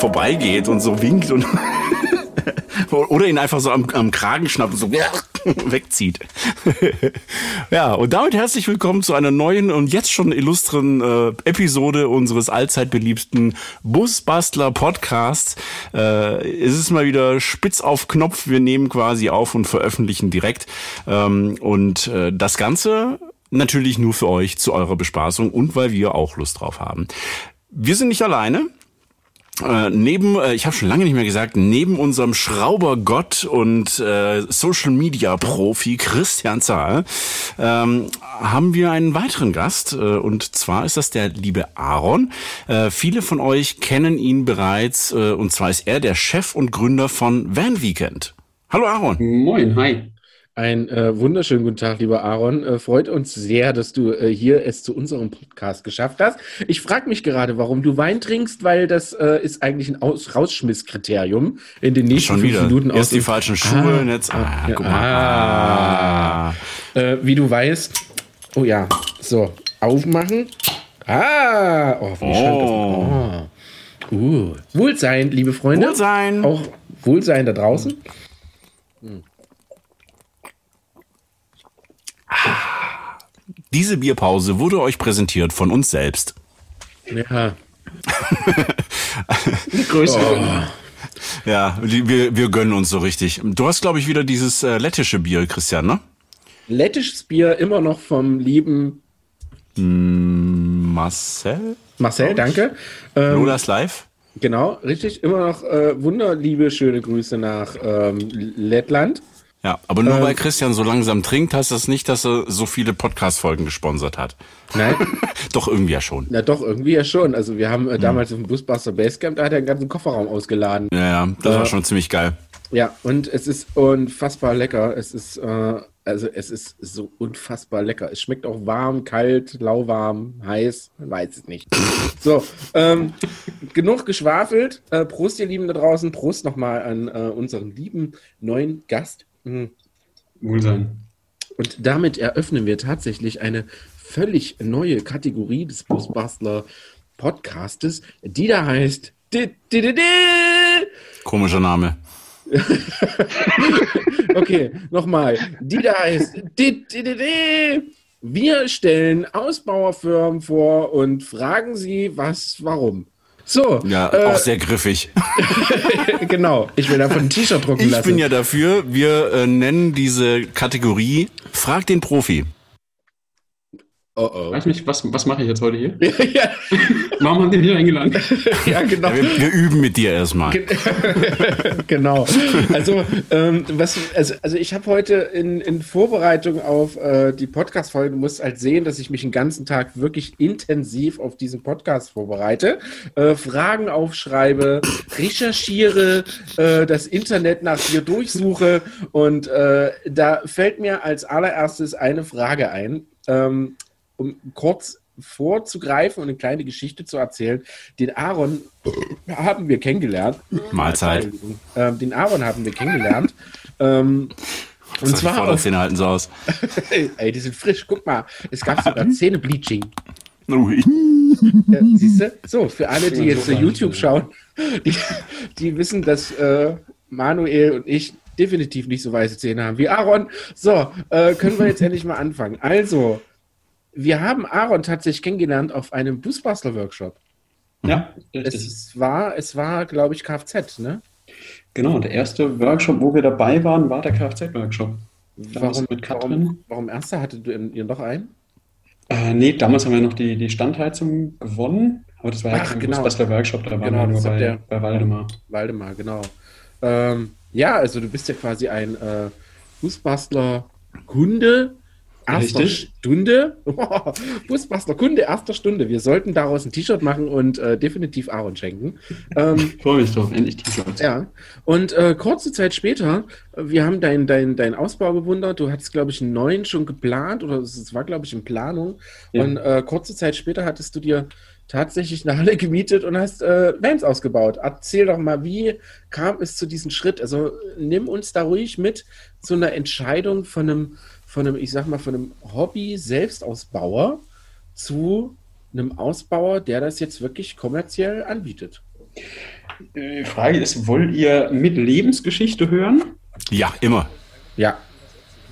vorbeigeht und so winkt und oder ihn einfach so am, am Kragen schnappt und so wegzieht. ja, und damit herzlich willkommen zu einer neuen und jetzt schon illustren äh, Episode unseres allzeit beliebten Busbastler Podcasts. Äh, es ist mal wieder spitz auf Knopf. Wir nehmen quasi auf und veröffentlichen direkt. Ähm, und äh, das Ganze natürlich nur für euch zu eurer Bespaßung und weil wir auch Lust drauf haben. Wir sind nicht alleine. Äh, neben, äh, ich habe schon lange nicht mehr gesagt, neben unserem Schraubergott und äh, Social Media Profi Christian Zahl ähm, haben wir einen weiteren Gast äh, und zwar ist das der liebe Aaron. Äh, viele von euch kennen ihn bereits und zwar ist er der Chef und Gründer von Van Weekend. Hallo Aaron. Moin, hi. Ein äh, wunderschönen guten Tag, lieber Aaron. Äh, freut uns sehr, dass du äh, hier es zu unserem Podcast geschafft hast. Ich frage mich gerade, warum du Wein trinkst, weil das äh, ist eigentlich ein Aus Rausschmisskriterium in den nächsten Schon fünf wieder. Minuten. Erst die falschen Schuhe, ah, jetzt. Ah, ja, guck mal. ah. Äh, wie du weißt, oh ja, so, aufmachen. Ah, oh, wie schön das. Oh. Oh. Uh. Wohlsein, liebe Freunde. Wohlsein. Auch Wohlsein da draußen. Diese Bierpause wurde euch präsentiert von uns selbst. Ja. Grüße. Oh. Ja, wir, wir gönnen uns so richtig. Du hast, glaube ich, wieder dieses äh, lettische Bier, Christian, ne? Lettisches Bier immer noch vom lieben Marcel? Marcel, danke. Ähm, Lolas Live? genau, richtig. Immer noch äh, wunderliebe, schöne Grüße nach ähm, Lettland. Ja, aber nur ähm, weil Christian so langsam trinkt, heißt das nicht, dass er so viele Podcast-Folgen gesponsert hat. Nein, Doch irgendwie ja schon. na doch, irgendwie ja schon. Also wir haben äh, damals im Busbuster Basecamp, da hat er den ganzen Kofferraum ausgeladen. Ja, ja, das war Äh, schon ziemlich geil. Ja, und es ist unfassbar lecker. Es ist, äh, also es ist so unfassbar lecker. Es schmeckt auch warm, kalt, lauwarm, heiß, man weiß es nicht. So, ähm, genug geschwafelt. Äh, Prost, ihr Lieben da draußen. Prost nochmal an äh, unseren lieben neuen Gast. Mhm. Wohlsein. Und damit eröffnen wir tatsächlich eine völlig neue Kategorie des Busbastler Podcastes, die da heißt. Di- di- di- Komischer Name. Okay, nochmal. Die da heißt. Wir stellen Ausbauerfirmen vor und fragen sie, was, warum. So, Ja, äh, auch sehr griffig. genau. Ich will davon ein T-Shirt drucken Ich lassen. bin ja dafür, wir äh, nennen diese Kategorie Frag den Profi. Oh, oh. Weiß nicht, was, was mache ich jetzt heute hier? ja, Warum haben die hier eingeladen? ja, genau. Ja, wir, wir üben mit dir erstmal. genau. Also, ähm, was, also, also ich habe heute in, in Vorbereitung auf äh, die Podcast-Folge, du musst halt sehen, dass ich mich den ganzen Tag wirklich intensiv auf diesen Podcast vorbereite, äh, Fragen aufschreibe, recherchiere, äh, das Internet nach dir durchsuche und äh, da fällt mir als allererstes eine Frage ein, ähm, um kurz vorzugreifen und eine kleine Geschichte zu erzählen. Den Aaron haben wir kennengelernt. Mahlzeit. Ähm, den Aaron haben wir kennengelernt. ähm, und Und zwar auf, Vorderzähne halten so aus. ey, die sind frisch. Guck mal, es gab sogar Zähnebleaching. Ui. Ja, siehst du? So, für alle, die jetzt äh, YouTube schauen, die, die wissen, dass äh, Manuel und ich definitiv nicht so weiße Zähne haben wie Aaron. So, äh, können wir jetzt endlich mal anfangen. Also, wir haben Aaron tatsächlich kennengelernt auf einem Busbastler-Workshop. Ja, richtig. Es war, es war, glaube ich, Kfz, ne? Genau, der erste Workshop, wo wir dabei waren, war der Kfz-Workshop. Warum, mit Katrin. warum, warum erster hattet du ihr noch einen? Äh, nee, damals haben wir noch die, die Standheizung gewonnen, aber das war ja Ach, kein genau. Fußbastler-Workshop, da waren Genau, wir nur bei, ihr- bei Waldemar. Waldemar, genau. Ähm, ja, also du bist ja quasi ein äh, Fußbastler-Kunde erster Richtig. Stunde. Fußbastler-Kunde erster Stunde. Wir sollten daraus ein T-Shirt machen und äh, definitiv Aaron schenken. Ähm, freue mich drauf, endlich T-Shirts. ja, und äh, kurze Zeit später, wir haben deinen dein, dein Ausbau bewundert. Du hattest, glaube ich, einen neuen schon geplant oder es es war, glaube ich, in Planung. Ja. Und äh, kurze Zeit später hattest du dir tatsächlich eine Halle gemietet und hast äh, Vans ausgebaut. Erzähl doch mal, wie kam es zu diesem Schritt? Also nimm uns da ruhig mit zu einer Entscheidung von einem, von einem, ich sag mal, von einem Hobby-Selbstausbauer zu einem Ausbauer, der das jetzt wirklich kommerziell anbietet. Die Frage ist, wollt ihr mit Lebensgeschichte hören? Ja, immer. Ja.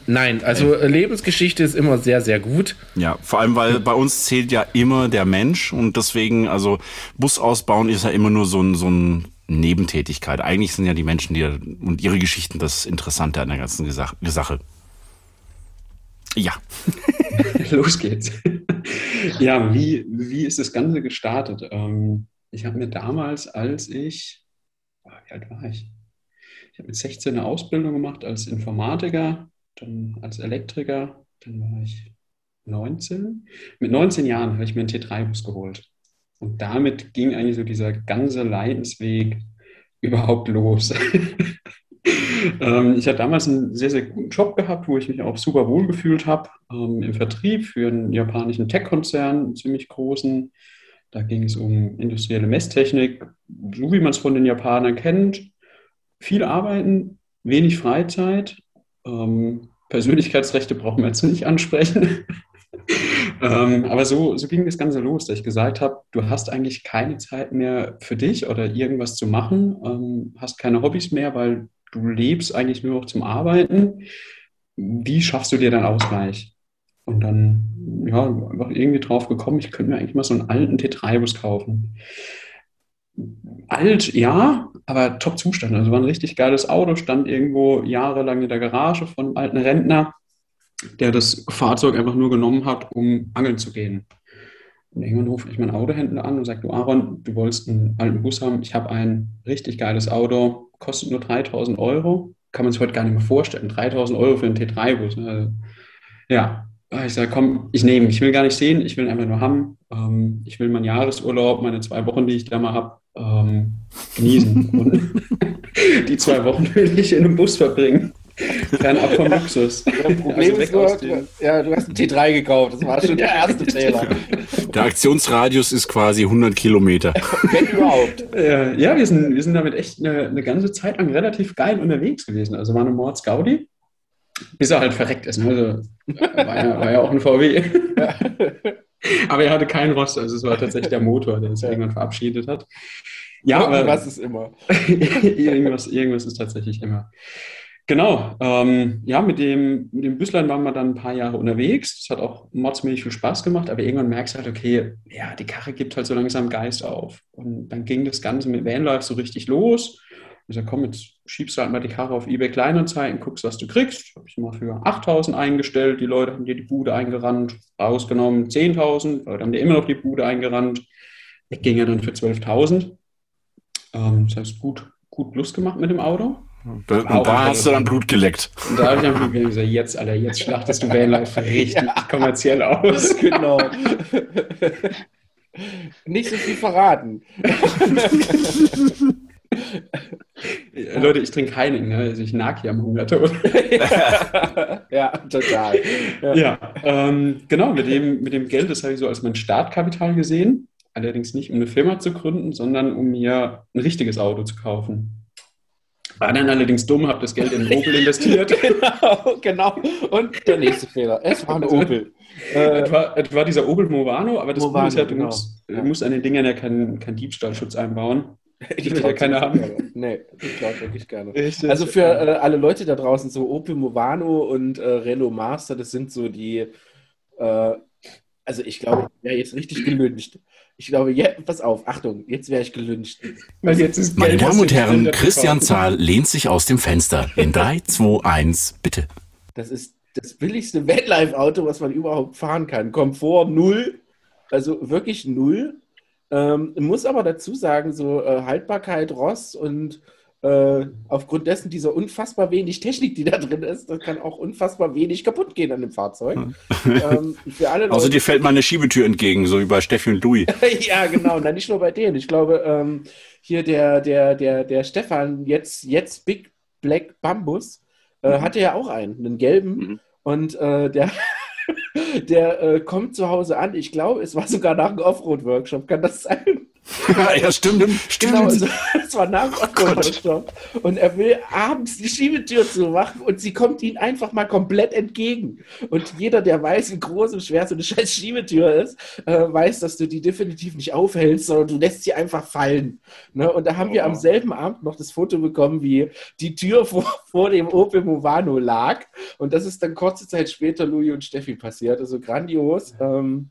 Nein, also äh, Lebensgeschichte ist immer sehr, sehr gut. Ja, vor allem, weil bei uns zählt ja immer der Mensch und deswegen, also Bus ausbauen ist ja immer nur so ein, so ein Nebentätigkeit. Eigentlich sind ja die Menschen die, und ihre Geschichten das Interessante an der ganzen Sache. Ja. Los geht's. ja, wie, wie ist das Ganze gestartet? Ähm, ich habe mir damals, als ich, oh, wie alt war ich? Ich habe mit 16 eine Ausbildung gemacht als Informatiker, dann als Elektriker, dann war ich 19. Mit 19 Jahren habe ich mir einen T3-Bus geholt. Und damit ging eigentlich so dieser ganze Leidensweg überhaupt los. ähm, ich hatte damals einen sehr, sehr guten Job gehabt, wo ich mich auch super wohl gefühlt habe, ähm, im Vertrieb für einen japanischen Tech-Konzern, einen ziemlich großen. Da ging es um industrielle Messtechnik, so wie man es von den Japanern kennt. Viel arbeiten, wenig Freizeit. Ähm, Persönlichkeitsrechte brauchen wir jetzt nicht ansprechen. ähm, aber so, so ging das Ganze los, dass ich gesagt habe, du hast eigentlich keine Zeit mehr für dich oder irgendwas zu machen, ähm, hast keine Hobbys mehr, weil du lebst eigentlich nur noch zum Arbeiten. Wie schaffst du dir dann Ausgleich? Und dann, ja, einfach irgendwie drauf gekommen, ich könnte mir eigentlich mal so einen alten T3-Bus kaufen. Alt, ja, aber Top-Zustand. Also war ein richtig geiles Auto, stand irgendwo jahrelang in der Garage von einem alten Rentner der das Fahrzeug einfach nur genommen hat, um angeln zu gehen. Und irgendwann rufe ich meinen Autohändler an und sage, du Aaron, du wolltest einen alten Bus haben. Ich habe ein richtig geiles Auto, kostet nur 3000 Euro. Kann man sich heute gar nicht mehr vorstellen. 3000 Euro für einen T3-Bus. Ne? Also, ja, ich sage, komm, ich nehme. Ich will gar nicht sehen, ich will einfach nur haben. Ähm, ich will meinen Jahresurlaub, meine zwei Wochen, die ich da mal habe, ähm, genießen. und die zwei Wochen will ich in einem Bus verbringen. Fernab vom Luxus. Das Problem also ist nur, du, ja, du hast einen T3 gekauft. Das war schon der erste Fehler. Der Aktionsradius ist quasi 100 Kilometer. Wenn überhaupt. Ja, ja, wir, sind, wir sind damit echt eine, eine ganze Zeit lang relativ geil unterwegs gewesen. Also war eine Mords Gaudi, bis er halt verreckt ist. Ne? Also, war, ja, war ja auch ein VW. Aber er hatte keinen Rost, also es war tatsächlich der Motor, der sich ja. irgendwann verabschiedet hat. Ja, irgendwas aber, ist immer. irgendwas, irgendwas ist tatsächlich immer. Genau, ähm, ja, mit dem, mit dem Büslein waren wir dann ein paar Jahre unterwegs. Das hat auch mordsmäßig viel Spaß gemacht, aber irgendwann merkst du halt, okay, ja, die Karre gibt halt so langsam Geist auf. Und dann ging das Ganze mit Vanlife so richtig los. Ich sag, komm, jetzt schiebst du halt mal die Karre auf eBay Kleinanzeigen, guckst, was du kriegst. Habe ich mal für 8.000 eingestellt. Die Leute haben dir die Bude eingerannt, rausgenommen 10.000. Leute haben dir immer noch die Bude eingerannt. Ich ging ja dann für 12.000. Ähm, das heißt, gut, gut Lust gemacht mit dem Auto. Da, und da hast du dann Blut geleckt. Und da habe ich dann Blut geleckt gesagt, jetzt, Alter, jetzt schlachtest du Vanlife richtig ja. kommerziell aus. Genau. Nicht so viel verraten. Ja, Leute, ich trinke Heineken, ne? also ich nag hier am Hungertod. ja, ja, total. Ja, ja ähm, genau, mit dem, mit dem Geld, das habe ich so als mein Startkapital gesehen. Allerdings nicht, um eine Firma zu gründen, sondern um mir ein richtiges Auto zu kaufen. War dann allerdings dumm, habe das Geld in einen Opel investiert. genau, genau. Und der nächste Fehler. Es war ein Opel. Äh, etwa, etwa dieser Opel Movano, aber das Movano, ist ja, du, genau. musst, du musst an den Dingern ja keinen kein Diebstahlschutz einbauen. Ich will ja keine haben. Nee, ich glaube wirklich gerne. Also für äh, alle Leute da draußen, so Opel Movano und äh, Renault Master, das sind so die, äh, also ich glaube, ja, jetzt richtig gelüncht. Ich glaube, jetzt, pass auf, Achtung, jetzt wäre ich gelünscht. Weil jetzt ist Meine Damen und Herren, Christian Zahl lehnt sich aus dem Fenster. In 3, 2, 1, bitte. Das ist das billigste Vanlife-Auto, was man überhaupt fahren kann. Komfort null, also wirklich null. Ähm, muss aber dazu sagen, so äh, Haltbarkeit, Rost und äh, aufgrund dessen dieser unfassbar wenig Technik, die da drin ist, das kann auch unfassbar wenig kaputt gehen an dem Fahrzeug. ähm, Leute, also dir fällt mal eine Schiebetür entgegen, so wie bei Steffi und Louis. ja, genau, na, nicht nur bei denen. Ich glaube, ähm, hier der, der, der, der Stefan, jetzt, jetzt Big Black Bambus, äh, mhm. hatte ja auch einen, einen gelben. Mhm. Und äh, der, der äh, kommt zu Hause an. Ich glaube, es war sogar nach einem Offroad-Workshop. Kann das sein? ja, stimmt. stimmt. Genau, also, das war nach Oktoberstopp. Und er will abends die Schiebetür zumachen und sie kommt ihm einfach mal komplett entgegen. Und jeder, der weiß, wie groß und schwer so eine scheiß Schiebetür ist, äh, weiß, dass du die definitiv nicht aufhältst, sondern du lässt sie einfach fallen. Ne? Und da haben oh. wir am selben Abend noch das Foto bekommen, wie die Tür vor, vor dem Opel Movano lag. Und das ist dann kurze Zeit später Louis und Steffi passiert. Also grandios. Ähm,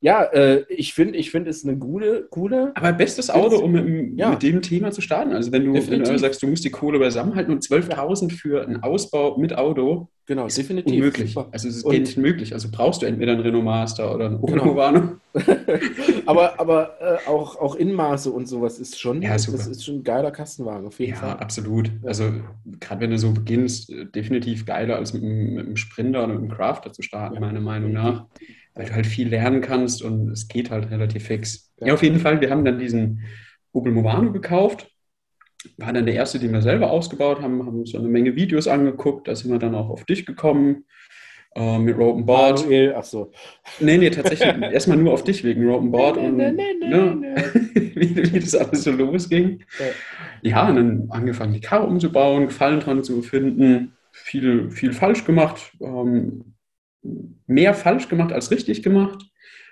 ja, äh, ich finde, ich finde es eine gute, coole. Aber bestes Auto, um mit, ja. mit, dem Thema zu starten. Also wenn du, wenn du sagst, du musst die Kohle beisammenhalten und 12.000 für einen Ausbau mit Auto, genau, ist definitiv unmöglich. Super. Also es ist nicht möglich. Also brauchst du entweder einen Renault Master oder einen genau. aber aber äh, auch, auch Inmaße und sowas ist schon, ja, das ist schon ein geiler Kastenwagen, auf jeden ja, Fall. Ja, absolut. Also gerade wenn du so beginnst, äh, definitiv geiler als mit, mit einem Sprinter oder mit einem Crafter zu starten, meiner Meinung nach weil du halt viel lernen kannst und es geht halt relativ fix. Ja, auf jeden Fall, wir haben dann diesen Opel Movano gekauft. War dann der erste, den wir selber ausgebaut haben, haben so eine Menge Videos angeguckt. Da sind wir dann auch auf dich gekommen äh, mit Rope Board. Manuel, ach so. Nee, nee, tatsächlich erstmal nur auf dich wegen Rope Board nee, und nee, nee, ne, wie, wie, das alles so losging. Ja. ja, und dann angefangen, die Karre umzubauen, Gefallen dran zu finden, viel, viel falsch gemacht. Ähm, mehr falsch gemacht als richtig gemacht.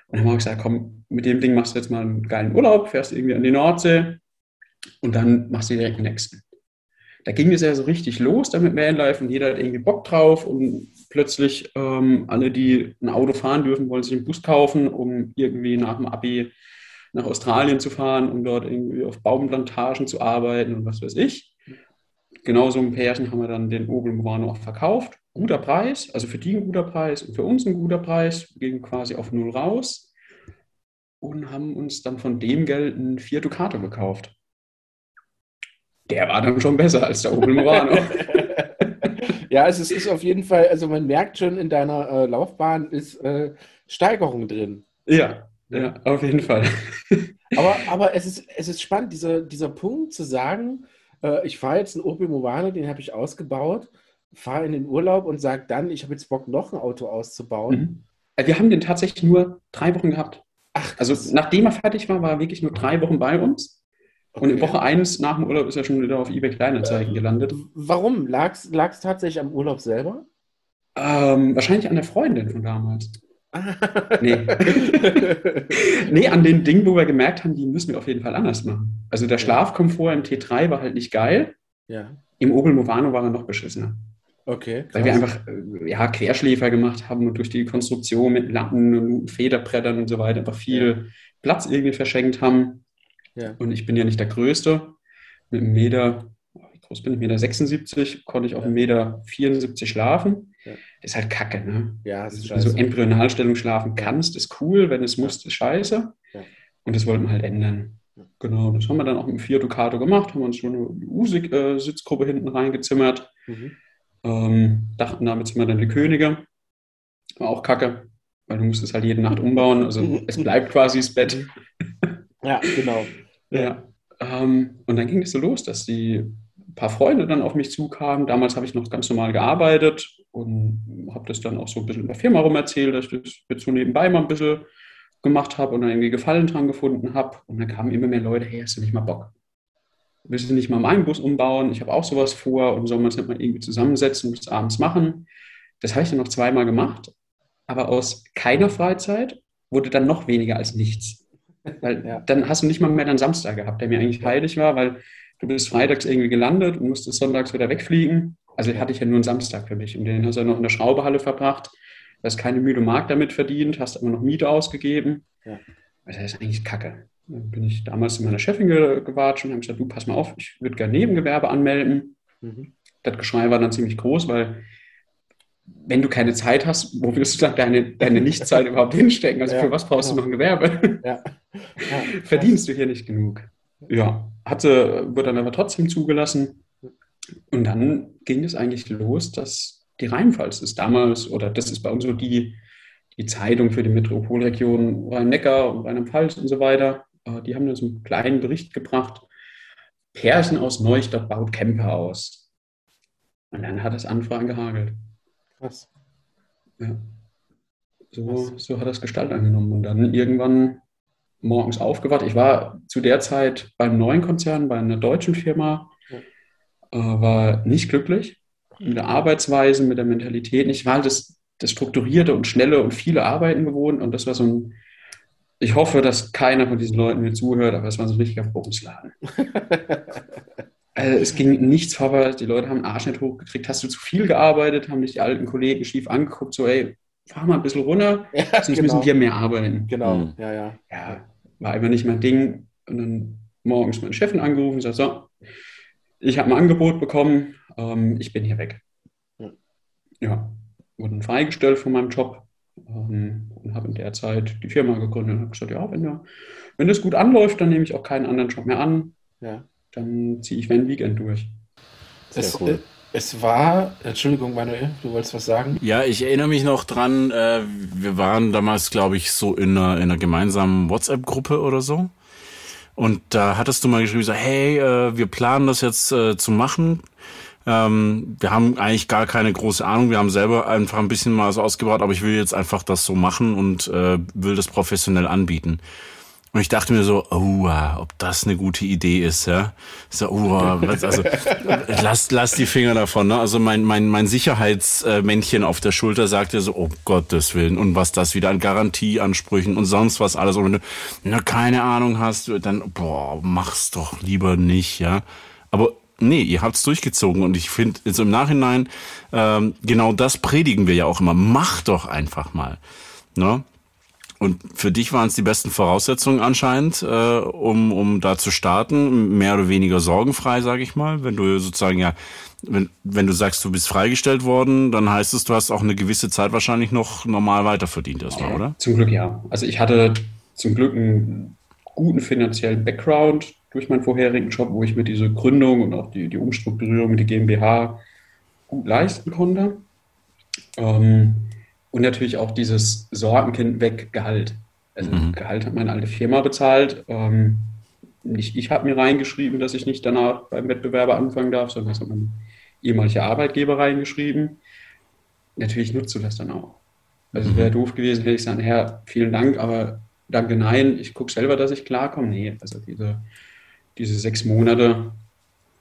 Und dann habe ich gesagt, komm, mit dem Ding machst du jetzt mal einen geilen Urlaub, fährst irgendwie an die Nordsee und dann machst du direkt den nächsten. Da ging es ja so richtig los damit Vanlife und jeder hat irgendwie Bock drauf und plötzlich ähm, alle, die ein Auto fahren dürfen, wollen sich einen Bus kaufen, um irgendwie nach dem Abi nach Australien zu fahren, um dort irgendwie auf Baumplantagen zu arbeiten und was weiß ich. Genauso ein Pärchen haben wir dann den Opel Movano auch verkauft guter Preis, also für die ein guter Preis und für uns ein guter Preis. Wir gehen quasi auf Null raus und haben uns dann von dem Geld ein Fiat Ducato gekauft. Der war dann schon besser als der Opel Morano. ja, also es ist auf jeden Fall, also man merkt schon in deiner äh, Laufbahn ist äh, Steigerung drin. Ja, ja, auf jeden Fall. aber, aber es, ist, es ist spannend, dieser, dieser Punkt zu sagen, äh, ich fahre jetzt einen Opel Movano, den habe ich ausgebaut fahre in den Urlaub und sage dann, ich habe jetzt Bock, noch ein Auto auszubauen. Mhm. Äh, wir haben den tatsächlich nur drei Wochen gehabt. Ach, also nachdem er fertig war, war er wirklich nur drei Wochen bei uns. Okay. Und in Woche eins nach dem Urlaub ist er schon wieder auf eBay Kleinanzeigen gelandet. Warum? Lag es tatsächlich am Urlaub selber? Ähm, wahrscheinlich an der Freundin von damals. nee. nee, an den Dingen, wo wir gemerkt haben, die müssen wir auf jeden Fall anders machen. Also der Schlafkomfort im T3 war halt nicht geil. Ja. Im Opel Movano war er noch beschissener. Okay. Krass. Weil wir einfach äh, ja, Querschläfer gemacht haben und durch die Konstruktion mit Latten und Federbrettern und so weiter einfach viel ja. Platz irgendwie verschenkt haben. Ja. Und ich bin ja nicht der Größte. Mit einem Meter, wie groß bin ich? Meter 76, konnte ich auf ja. Meter 74 schlafen. Ja. Das ist halt kacke, ne? Ja, das ist scheiße. So Embryonalstellung schlafen kannst, ist cool. Wenn es musst, ist scheiße. Und das wollten wir halt ändern. Genau, das haben wir dann auch mit dem Fiat Ducato gemacht, haben uns schon eine U-Sitzgruppe äh, hinten reingezimmert. Mhm. Ähm, dachten, damit sind wir dann die Könige. War auch kacke, weil du musstest halt jede Nacht umbauen. Also es bleibt quasi das Bett. Ja, genau. ja. Ähm, und dann ging es so los, dass die ein paar Freunde dann auf mich zukamen. Damals habe ich noch ganz normal gearbeitet und habe das dann auch so ein bisschen in der Firma rum erzählt, dass ich das jetzt so nebenbei mal ein bisschen gemacht habe und dann irgendwie Gefallen dran gefunden habe. Und dann kamen immer mehr Leute, hey, hast du nicht mal Bock? Willst du nicht mal meinen Bus umbauen? Ich habe auch sowas vor und soll man es nicht mal irgendwie zusammensetzen und bis abends machen. Das habe ich dann noch zweimal gemacht, aber aus keiner Freizeit wurde dann noch weniger als nichts. Weil ja. dann hast du nicht mal mehr deinen Samstag gehabt, der mir eigentlich heilig war, weil du bist freitags irgendwie gelandet und musstest sonntags wieder wegfliegen. Also hatte ich ja nur einen Samstag für mich und den hast du noch in der Schraubehalle verbracht. Du hast keine müde Mark damit verdient, hast aber noch Miete ausgegeben. Ja. Also das ist eigentlich Kacke. Dann bin ich damals zu meiner Chefin gewatscht und habe gesagt, du pass mal auf, ich würde gerne Nebengewerbe anmelden. Mhm. Das Geschrei war dann ziemlich groß, weil wenn du keine Zeit hast, wo willst du dann deine, deine Nichtzeit überhaupt hinstecken? Also ja, für was brauchst genau. du noch ein Gewerbe? Ja. Ja, Verdienst du hier nicht genug? Ja, hatte, wurde dann aber trotzdem zugelassen. Und dann ging es eigentlich los, dass die Rheinpfalz ist damals, oder das ist bei uns so die, die Zeitung für die Metropolregion Rhein-Neckar und Rheinland-Pfalz und so weiter. Äh, die haben so einen kleinen Bericht gebracht. Pärchen aus Neustadt baut Camper aus. Und dann hat es Anfragen gehagelt. Krass. Ja. So, so hat das Gestalt angenommen. Und dann irgendwann morgens aufgewacht. Ich war zu der Zeit beim neuen Konzern, bei einer deutschen Firma, äh, war nicht glücklich mit der Arbeitsweise, mit der Mentalität. Ich war halt das, das strukturierte und schnelle und viele Arbeiten gewohnt und das war so ein, ich hoffe, dass keiner von diesen Leuten mir zuhört, aber es war so ein richtiger Bumsladen. also es ging nichts vorwärts, die Leute haben den Arsch nicht hochgekriegt. Hast du zu viel gearbeitet, haben dich die alten Kollegen schief angeguckt, so, ey, fahr mal ein bisschen runter, ja, sonst genau. müssen wir mehr arbeiten. Genau, mhm. ja, ja. Ja, war einfach nicht mein Ding. Und dann morgens meinen Chefin angerufen und gesagt, so, ich habe ein Angebot bekommen, ähm, ich bin hier weg. Ja, ja wurde freigestellt von meinem Job ähm, und habe in der Zeit die Firma gegründet und habe gesagt, ja, wenn, ja, wenn das gut anläuft, dann nehme ich auch keinen anderen Job mehr an. Ja. Dann ziehe ich Van Weekend durch. Sehr es, cool. Es war, Entschuldigung, Manuel, du wolltest was sagen? Ja, ich erinnere mich noch dran, äh, wir waren damals, glaube ich, so in einer, in einer gemeinsamen WhatsApp-Gruppe oder so. Und da hattest du mal geschrieben, so, hey, äh, wir planen das jetzt äh, zu machen. Ähm, wir haben eigentlich gar keine große Ahnung. Wir haben selber einfach ein bisschen mal so ausgebaut, aber ich will jetzt einfach das so machen und äh, will das professionell anbieten. Und ich dachte mir so, oh, ob das eine gute Idee ist, ja. So, oh, also lass, lass die Finger davon. Ne? Also mein, mein, mein Sicherheitsmännchen auf der Schulter sagte so, oh Gottes Willen, und was das wieder an Garantieansprüchen und sonst was alles. Und wenn du na, keine Ahnung hast, dann, boah, mach's doch lieber nicht, ja. Aber nee, ihr habt's durchgezogen und ich finde, jetzt im Nachhinein, ähm, genau das predigen wir ja auch immer. Mach doch einfach mal. Ne? Und für dich waren es die besten Voraussetzungen anscheinend, äh, um, um da zu starten, mehr oder weniger sorgenfrei, sage ich mal. Wenn du sozusagen ja, wenn, wenn du sagst, du bist freigestellt worden, dann heißt es, du hast auch eine gewisse Zeit wahrscheinlich noch normal weiterverdient erstmal, oder? Zum Glück ja. Also ich hatte zum Glück einen guten finanziellen Background durch meinen vorherigen Job, wo ich mir diese Gründung und auch die, die Umstrukturierung, die GmbH gut leisten konnte. Ähm, und natürlich auch dieses Sorgenkind weg Gehalt. Also mhm. Gehalt hat meine alte Firma bezahlt. Ähm, nicht ich habe mir reingeschrieben, dass ich nicht danach beim Wettbewerber anfangen darf, sondern das hat mein ehemaliger Arbeitgeber reingeschrieben. Natürlich nutzt du das dann auch. Also es wäre mhm. doof gewesen, hätte ich sagen, Herr, vielen Dank, aber danke, nein, ich gucke selber, dass ich klarkomme. Nee, also diese, diese sechs Monate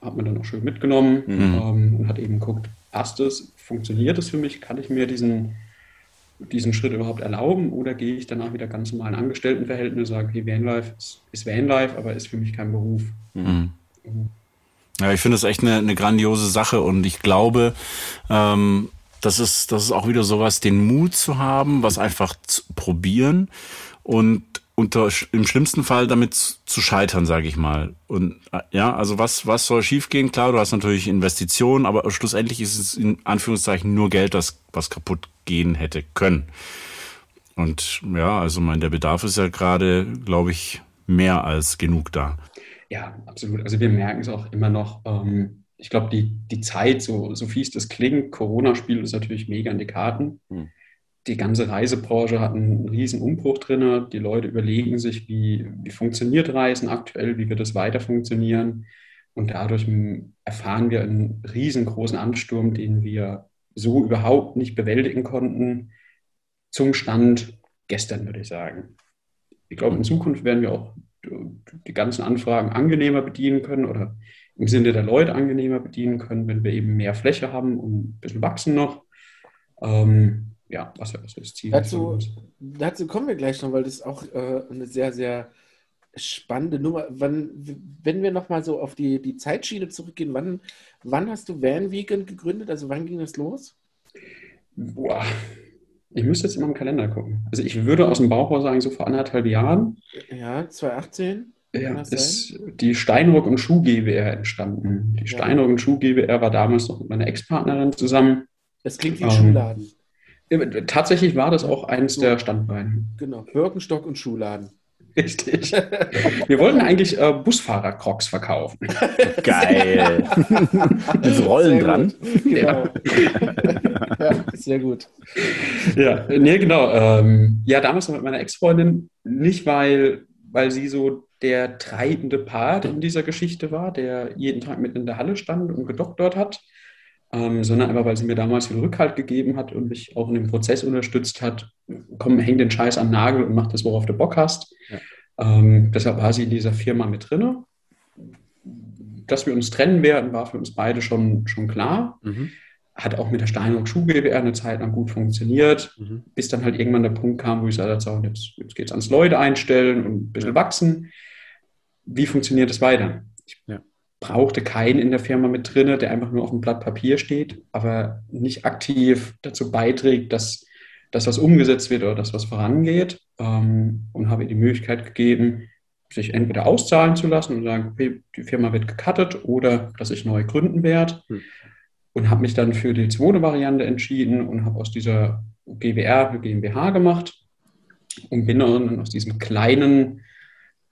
hat man dann auch schön mitgenommen mhm. ähm, und hat eben geguckt, passt es, funktioniert es für mich, kann ich mir diesen diesen Schritt überhaupt erlauben oder gehe ich danach wieder ganz normal in Angestelltenverhältnis und sage, okay, Vanlife ist, ist Vanlife, aber ist für mich kein Beruf. Mhm. Mhm. Ja, ich finde das echt eine, eine grandiose Sache und ich glaube, ähm, das ist, das ist auch wieder sowas, den Mut zu haben, was einfach zu probieren und unter im schlimmsten Fall damit zu scheitern, sage ich mal. Und äh, ja, also was was soll schiefgehen? Klar, du hast natürlich Investitionen, aber schlussendlich ist es in Anführungszeichen nur Geld, das was kaputt gehen hätte können. Und ja, also mein der Bedarf ist ja gerade, glaube ich, mehr als genug da. Ja, absolut. Also wir merken es auch immer noch. Ähm, ich glaube, die, die Zeit, so, so fies das klingt, Corona spielt uns natürlich mega in die Karten. Hm die ganze Reisebranche hat einen riesen Umbruch drin. Die Leute überlegen sich, wie, wie funktioniert Reisen aktuell, wie wird es weiter funktionieren. Und dadurch erfahren wir einen riesengroßen Ansturm, den wir so überhaupt nicht bewältigen konnten, zum Stand gestern, würde ich sagen. Ich glaube, in Zukunft werden wir auch die ganzen Anfragen angenehmer bedienen können oder im Sinne der Leute angenehmer bedienen können, wenn wir eben mehr Fläche haben und ein bisschen wachsen noch. Ähm, ja, was ja das Ziel dazu, dazu kommen wir gleich noch, weil das ist auch äh, eine sehr, sehr spannende Nummer. Wann, wenn wir nochmal so auf die, die Zeitschiene zurückgehen, wann, wann hast du Van Weekend gegründet? Also wann ging das los? Boah, ich müsste jetzt immer im Kalender gucken. Also ich würde aus dem Bauch sagen, so vor anderthalb Jahren. Ja, 2018. Ja, ist die Steinrock und Schuh GWR entstanden. Die ja. Steinrock und Schuh GWR war damals noch mit meiner Ex-Partnerin zusammen. Das klingt wie ein ähm, Schuhladen. Tatsächlich war das auch eines so, der Standbeine. Genau, Birkenstock und Schuhladen. Richtig. Wir wollten eigentlich äh, Busfahrer-Crocs verkaufen. Geil. Mit Rollen dran. Genau. Ja. ja. sehr gut. Ja, nee, genau. Ähm, ja, damals mit meiner Ex-Freundin, nicht weil, weil sie so der treibende Part in dieser Geschichte war, der jeden Tag mit in der Halle stand und gedoktert hat, ähm, sondern einfach, weil sie mir damals viel Rückhalt gegeben hat und mich auch in dem Prozess unterstützt hat. Komm, häng den Scheiß am Nagel und mach das, worauf du Bock hast. Ja. Ähm, deshalb war sie in dieser Firma mit drin. Dass wir uns trennen werden, war für uns beide schon, schon klar. Mhm. Hat auch mit der Steinrock Schuh GbR eine Zeit lang gut funktioniert, mhm. bis dann halt irgendwann der Punkt kam, wo ich sagte, so, jetzt, jetzt geht es ans Leute einstellen und ein bisschen wachsen. Wie funktioniert es weiter? Ich ja. Brauchte keinen in der Firma mit drin, der einfach nur auf dem Blatt Papier steht, aber nicht aktiv dazu beiträgt, dass das, was umgesetzt wird oder das, was vorangeht. Ähm, und habe ihr die Möglichkeit gegeben, sich entweder auszahlen zu lassen und sagen, okay, die Firma wird gecuttet oder dass ich neu gründen werde. Hm. Und habe mich dann für die zweite Variante entschieden und habe aus dieser GWR eine GmbH gemacht und bin dann aus diesem kleinen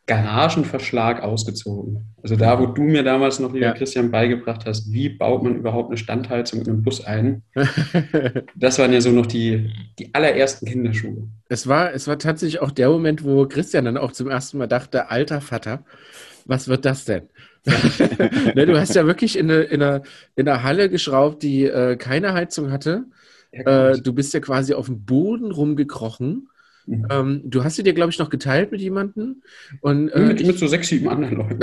Garagenverschlag ausgezogen. Also da, wo du mir damals noch, lieber ja. Christian, beigebracht hast, wie baut man überhaupt eine Standheizung in einem Bus ein. das waren ja so noch die, die allerersten Kinderschuhe. Es war, es war tatsächlich auch der Moment, wo Christian dann auch zum ersten Mal dachte, alter Vater, was wird das denn? ne, du hast ja wirklich in einer in eine, in eine Halle geschraubt, die äh, keine Heizung hatte. Ja, äh, du bist ja quasi auf dem Boden rumgekrochen Mhm. Ähm, du hast sie dir, glaube ich, noch geteilt mit jemandem. Und, äh, mit, mit so sechs, sieben anderen Leuten.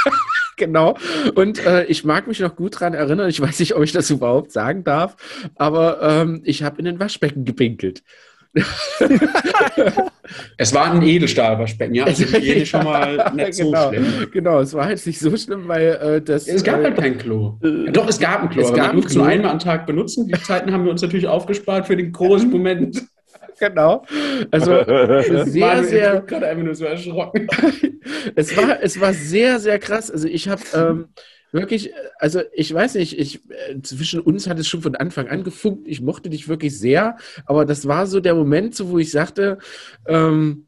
genau. Und äh, ich mag mich noch gut daran erinnern. Ich weiß nicht, ob ich das überhaupt sagen darf, aber ähm, ich habe in den Waschbecken gepinkelt. es war ein Edelstahlwaschbecken, ja. Also die schon mal nicht so genau, schlimm. Genau, es war jetzt nicht so schlimm, weil äh, das. Es gab äh, halt kein Klo. Äh, Doch, es gab ein Klo, es aber gab man nur einmal am Tag benutzen. Die Zeiten haben wir uns natürlich aufgespart für den großen Moment. genau. Also sehr, sehr. Ich gerade einfach nur so erschrocken. es war, es war sehr, sehr krass. Also ich habe ähm, wirklich, also ich weiß nicht, ich äh, zwischen uns hat es schon von Anfang an gefunkt. Ich mochte dich wirklich sehr, aber das war so der Moment, so wo ich sagte, ähm,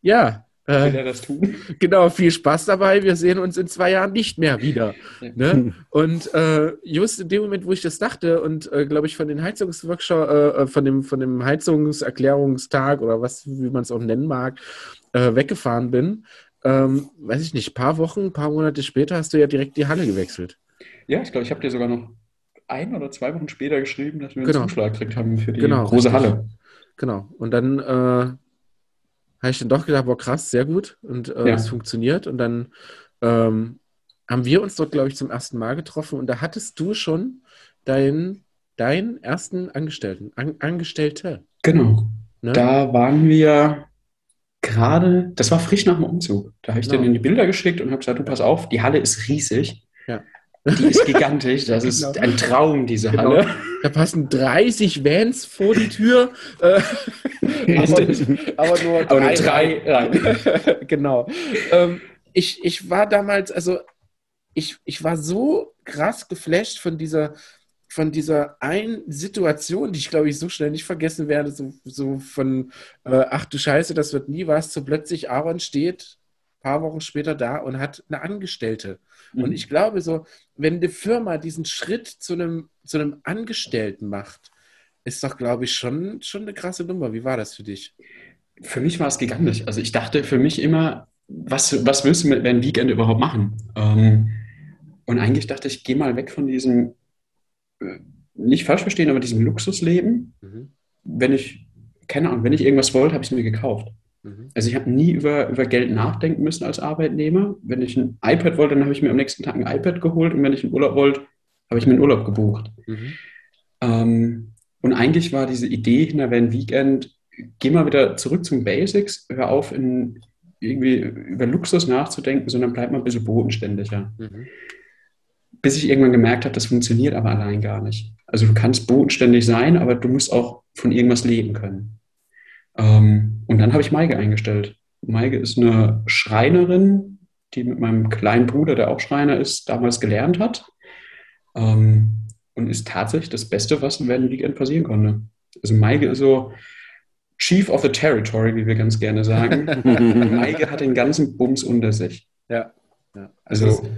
ja, Will er das tun? Genau, viel Spaß dabei. Wir sehen uns in zwei Jahren nicht mehr wieder. Ne? Und äh, just in dem Moment, wo ich das dachte und äh, glaube ich von den Heizungsworkshop, äh, äh, von dem von dem Heizungserklärungstag oder was, wie man es auch nennen mag, äh, weggefahren bin, ähm, weiß ich nicht, paar Wochen, paar Monate später hast du ja direkt die Halle gewechselt. Ja, ich glaube, ich habe dir sogar noch ein oder zwei Wochen später geschrieben, dass wir einen genau. Zuschlag gekriegt haben für die genau, große richtig. Halle. Genau. Und dann habe ich dann doch gedacht, boah, krass, sehr gut und äh, ja. es funktioniert. Und dann ähm, haben wir uns dort, glaube ich, zum ersten Mal getroffen und da hattest du schon deinen deinen ersten Angestellten, An Angestellte. Genau. Ne? Da waren wir gerade, das war frisch nach dem Umzug. Da habe ich genau. dir die Bilder geschickt und habe gesagt, du pass auf, die Halle ist riesig. Ja. Die ist gigantisch. Das ist genau. ein Traum, diese genau. Halle. Da passen 30 Vans vor die Tür. Äh, aber, aber, nur drei. Aber nur drei rein. genau. Ähm, ich, ich war damals, also ich, ich war so krass geflasht von dieser, von dieser einen Situation, die ich glaube ich so schnell nicht vergessen werde, so, so von, äh, ach du Scheiße, das wird nie was, so plötzlich Aaron steht ein paar Wochen später da und hat eine Angestellte. Mhm. Und ich glaube so, wenn eine Firma diesen Schritt zu einem, zu einem Angestellten macht, ist doch, glaube ich, schon, schon eine krasse Nummer. Wie war das für dich? Für mich war es gigantisch. Also ich dachte für mich immer, was, was willst du mit einem Weekend überhaupt machen? Ähm, und eigentlich dachte ich, geh mal weg von diesem, äh, nicht falsch verstehen, aber diesem Luxusleben. Mhm. Wenn ich, keine Ahnung, wenn ich irgendwas wollte, habe ich es mir gekauft. Mhm. Also ich habe nie über, über Geld nachdenken müssen als Arbeitnehmer. Wenn ich ein iPad wollte, dann habe ich mir am nächsten Tag ein iPad geholt und wenn ich einen Urlaub wollte, habe ich mir einen Urlaub gebucht. Mhm. Ähm, und eigentlich war diese Idee hinter Van Weekend, geh mal wieder zurück zum Basics, hör auf, in, irgendwie über Luxus nachzudenken, sondern bleib mal ein bisschen bodenständiger. Mhm. Bis ich irgendwann gemerkt habe, das funktioniert aber allein gar nicht. Also du kannst bodenständig sein, aber du musst auch von irgendwas leben können. Ähm, und dann habe ich Maike eingestellt. Maike ist eine Schreinerin, die mit meinem kleinen Bruder, der auch Schreiner ist, damals gelernt hat. Ähm, und ist tatsächlich das Beste, was in Werden Weekend passieren konnte. Also Maike ist so Chief of the Territory, wie wir ganz gerne sagen. Maike hat den ganzen Bums unter sich. Ja. ja. Also, also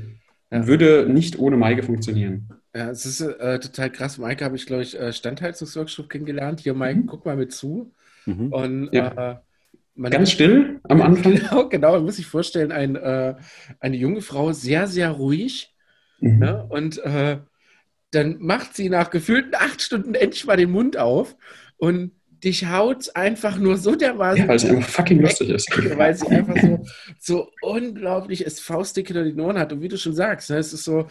ja. würde nicht ohne Maike funktionieren. Ja, es ist äh, total krass. Maike habe ich, glaube ich, äh, Standheizungsworkshop kennengelernt. Hier, Maike, mhm. guck mal mit zu. Mhm. Und ja. äh, Ganz still am Anfang. Genau, genau, man muss sich vorstellen, ein, äh, eine junge Frau, sehr, sehr ruhig. Mhm. Ne? Und äh, dann macht sie nach gefühlten acht Stunden endlich mal den Mund auf und dich haut einfach nur so dermaßen. Ja, weil es einfach fucking lustig ist. Weil sie einfach so, so unglaublich es faustdick hinter die Ohren hat. Und wie du schon sagst, ne, es ist so,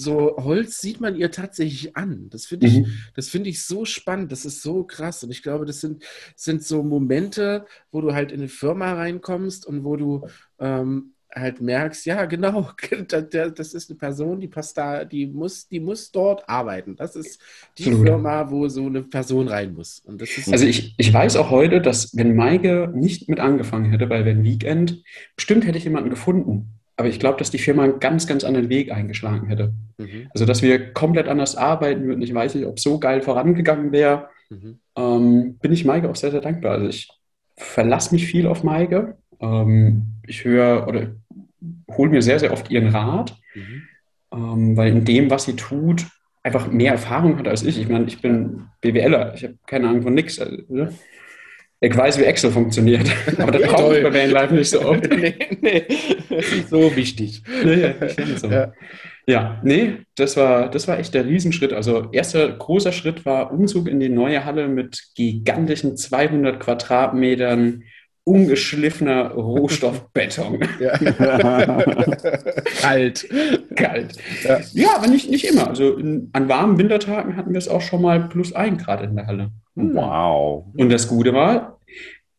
so Holz sieht man ihr tatsächlich an. Das finde ich, Mhm. das finde ich so spannend. Das ist so krass. Und ich glaube, das sind, sind so Momente, wo du halt in eine Firma reinkommst und wo du ähm, halt merkst, ja, genau, das das ist eine Person, die passt da, die muss, die muss dort arbeiten. Das ist die Absolut. Firma, wo so eine Person rein muss. Und das ist Also ich, ich weiß auch heute, dass wenn Maike nicht mit angefangen hätte bei Van Weekend, bestimmt hätte ich jemanden gefunden. Aber ich glaube, dass die Firma einen ganz, ganz anderen Weg eingeschlagen hätte. Mhm, Also dass wir komplett anders arbeiten würden. Ich weiß nicht, ob so geil vorangegangen wäre. mhm, ähm, bin ich Maike auch sehr, sehr dankbar. Also ich verlasse mich viel auf Maike. Ähm, ich höre oder hole mir sehr, sehr oft ihren Rat, mhm. ähm, weil in dem, was sie tut, einfach mehr Erfahrung hat als ich. Ich meine, ich bin BWLer, ich habe keine Ahnung von nichts. Also, ne? Ich weiß, wie Excel funktioniert, aber das brauche ich bei Vanlife nicht so oft. nee, nee, das ist nicht so wichtig. Nee, so. Ja. Ja, nee, das war, das war echt der Riesenschritt. Also erster großer Schritt war Umzug in die neue Halle mit gigantischen 200 Quadratmetern ungeschliffener Rohstoffbeton. Ja. Kalt. Kalt. Ja. Ja, aber nicht, nicht immer. Also in, an warmen Wintertagen hatten wir es auch schon mal plus ein Grad in der Halle. Wow. Und das Gute war,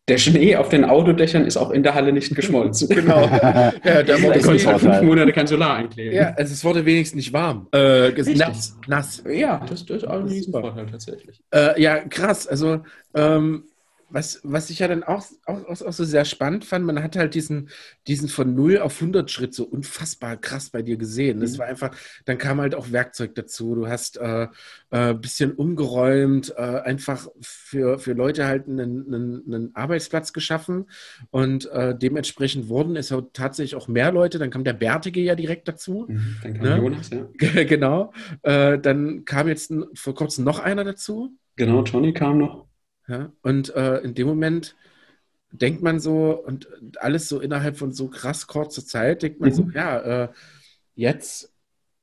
der Schnee auf den Autodächern ist auch in der Halle nicht geschmolzen. Genau. Ja, da wurde konnte ich Vorteil. fünf Monate kein Solar einkleben. ja, also es wurde wenigstens nicht warm. Äh, Richtig. nass. nass. Ja, das, das ist auch ein Riesenvorteil tatsächlich. Äh, ja, krass. Also, ähm, was, was ich ja dann auch, auch, auch, so sehr spannend fand, man hat halt diesen, diesen von 0 auf 100 Schritt so unfassbar krass bei dir gesehen. Das Mhm. war einfach, dann kam halt auch Werkzeug dazu. Du hast äh, äh, bisschen umgeräumt, äh, einfach für, für Leute halt einen, einen, einen Arbeitsplatz geschaffen und äh, dementsprechend wurden es ja tatsächlich auch mehr Leute. Dann kam der Bärtige ja direkt dazu. Mhm, Dann kam Ne? Jonas, ja. genau. Äh, dann kam jetzt vor kurzem noch einer dazu. Genau, Johnny kam noch. Ja, und äh, in dem Moment denkt man so, und alles so innerhalb von so krass kurzer Zeit, denkt man so, Mhm. ja, äh, jetzt,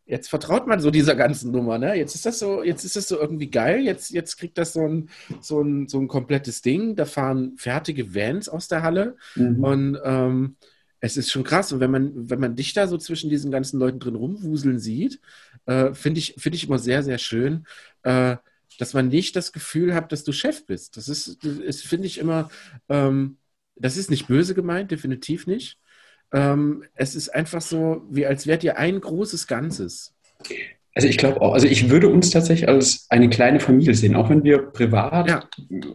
jetzt vertraut man so dieser ganzen Nummer, ne? Jetzt ist das so, jetzt ist das so irgendwie geil, jetzt, jetzt kriegt das so ein, so ein, so ein komplettes Ding. Da fahren fertige Vans aus der Halle Mhm. und ähm, es ist schon krass. Und wenn man, wenn man dich da so zwischen diesen ganzen Leuten drin rumwuseln sieht, äh, finde ich, finde ich immer sehr, sehr schön, äh, dass man nicht das Gefühl hat, dass du Chef bist. Das ist, ist finde ich immer, ähm, das ist nicht böse gemeint, definitiv nicht. Ähm, es ist einfach so, wie als wärt ihr ein großes Ganzes. Also ich glaube auch, also ich würde uns tatsächlich als eine kleine Familie sehen, auch wenn wir privat Ja.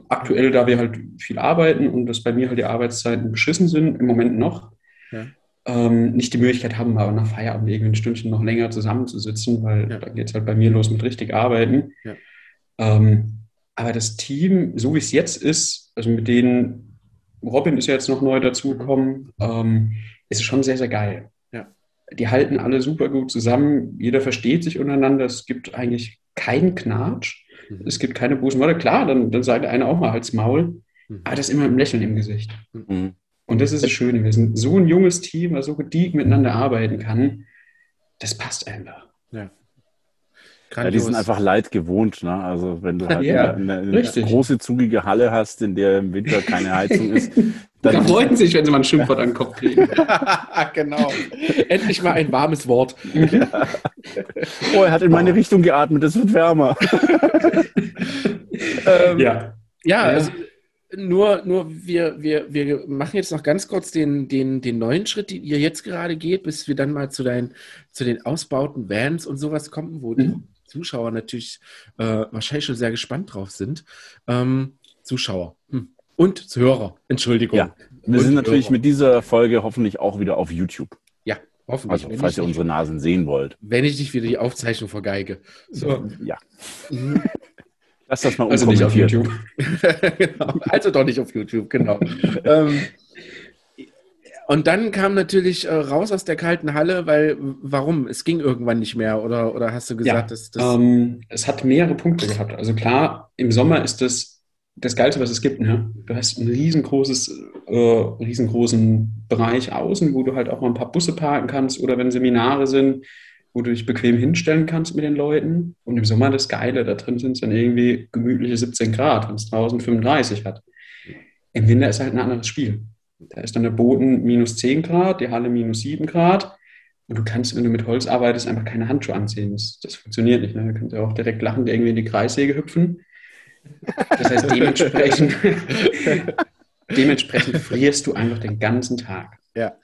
aktuell, da wir halt viel arbeiten und dass bei mir halt die Arbeitszeiten beschissen sind, im Moment noch, Ja. ähm, nicht die Möglichkeit haben, aber nach Feierabend irgendwie ein Stündchen noch länger zusammenzusitzen, weil Ja. da geht es halt bei mir los mit richtig Arbeiten. Ja. Ähm, aber das Team, so wie es jetzt ist, also mit denen, Robin ist ja jetzt noch neu dazugekommen, ähm, ist schon sehr, sehr geil. Ja. Die halten alle super gut zusammen, jeder versteht sich untereinander, es gibt eigentlich keinen Knatsch, Mhm. es gibt keine bösen Worte. Klar, dann, dann sagt der eine auch mal als Maul, Mhm. aber das ist immer ein Lächeln im Gesicht. Mhm. Und das ist das Schöne. Wir sind so ein junges Team, das so gediegt miteinander arbeiten kann. Das passt einfach. Ja, die sind einfach Leid gewohnt. Ne? Also wenn du halt Ja, eine, eine richtig. große, zugige Halle hast, in der im Winter keine Heizung ist, Da dann freuen sich, wenn sie mal ein Schimpfwort an den Kopf kriegen. genau. Endlich mal ein warmes Wort. oh, er hat in meine Richtung geatmet, es wird wärmer. Ähm, ja. Ja, Ja. also nur, nur wir, wir, wir machen jetzt noch ganz kurz den, den, den neuen Schritt, den ihr jetzt gerade geht, bis wir dann mal zu, dein, zu den ausbauten Vans und sowas kommen, wo die Mhm. Zuschauer natürlich äh, wahrscheinlich schon sehr gespannt drauf sind. Ähm, Zuschauer hm. und Zuhörer, Entschuldigung. Ja, Wir Und sind natürlich Hörer. mit dieser Folge hoffentlich auch wieder auf YouTube. Ja, hoffentlich. Also, falls ihr unsere Nasen sehen wollt. wenn ich nicht wieder die Aufzeichnung vergeige. So. Ja, Mhm. lass das mal Also nicht auf. YouTube. genau. Also doch nicht auf YouTube, genau. ähm, und dann kam natürlich äh, raus aus der kalten Halle, weil warum? Es ging irgendwann nicht mehr, oder, oder hast du gesagt, Ja, dass das. Ähm, es hat mehrere Punkte gehabt. Also klar, im Sommer ist das das Geilste, was es gibt. Ne? Du hast ein riesengroßes, äh, riesengroßen Bereich außen, wo du halt auch mal ein paar Busse parken kannst oder wenn Seminare sind, wo du dich bequem hinstellen kannst mit den Leuten. Und im Sommer das Geile, da drin sind es dann irgendwie gemütliche 17 Grad, wenn es draußen 35 hat. Im Winter ist halt ein anderes Spiel. Da ist dann der Boden minus 10 Grad, die Halle minus 7 Grad. Und du kannst, wenn du mit Holz arbeitest, einfach keine Handschuhe anziehen. Das, das funktioniert nicht. Ne? Da könnt ihr auch direkt lachen, irgendwie in die Kreissäge hüpfen. Das heißt, dementsprechend, dementsprechend frierst du einfach den ganzen Tag. Ja.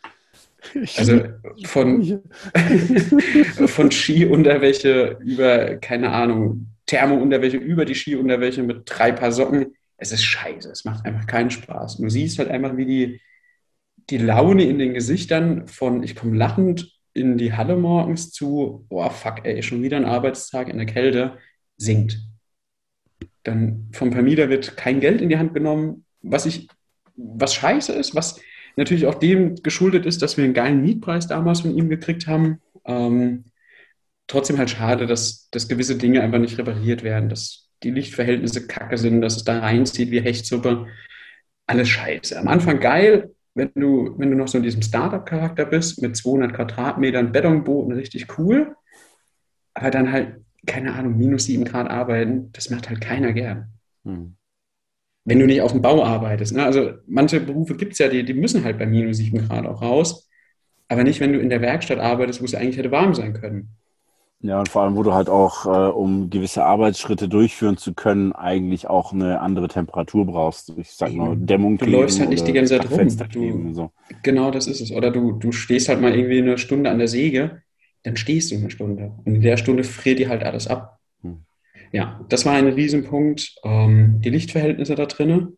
Also von, von Skiunterwäsche über, keine Ahnung, Thermounterwäsche über die Skiunterwäsche mit drei Paar Socken. Es ist scheiße, es macht einfach keinen Spaß. Du siehst halt einfach, wie die, die Laune in den Gesichtern von ich komme lachend in die Halle morgens zu, boah, fuck, ey, schon wieder ein Arbeitstag in der Kälte, sinkt. Dann vom Vermieter wird kein Geld in die Hand genommen, was ich, was scheiße ist, was natürlich auch dem geschuldet ist, dass wir einen geilen Mietpreis damals von ihm gekriegt haben. Ähm, trotzdem halt schade, dass, dass gewisse Dinge einfach nicht repariert werden, dass die Lichtverhältnisse kacke sind, dass es da reinzieht wie Hechtsuppe. Alles scheiße. Am Anfang geil, wenn du, wenn du noch so in diesem Startup-Charakter bist, mit 200 Quadratmetern Betonboden, richtig cool. Aber dann halt, keine Ahnung, minus 7 Grad arbeiten, das macht halt keiner gern. Hm wenn du nicht auf dem Bau arbeitest. Ne? Also manche Berufe gibt es ja, die, die müssen halt bei minus 7 Grad auch raus. Aber nicht, wenn du in der Werkstatt arbeitest, wo es eigentlich hätte warm sein können. Ja, und vor allem, wo du halt auch, äh, um gewisse Arbeitsschritte durchführen zu können, eigentlich auch eine andere Temperatur brauchst. Ich sag mal, Dämmung. Du läufst halt nicht die ganze Zeit rum. Du, so. Genau, das ist es. Oder du, du stehst halt mal irgendwie eine Stunde an der Säge, dann stehst du eine Stunde. Und in der Stunde friert dir halt alles ab. Ja, das war ein Riesenpunkt. Ähm, die Lichtverhältnisse da drinnen,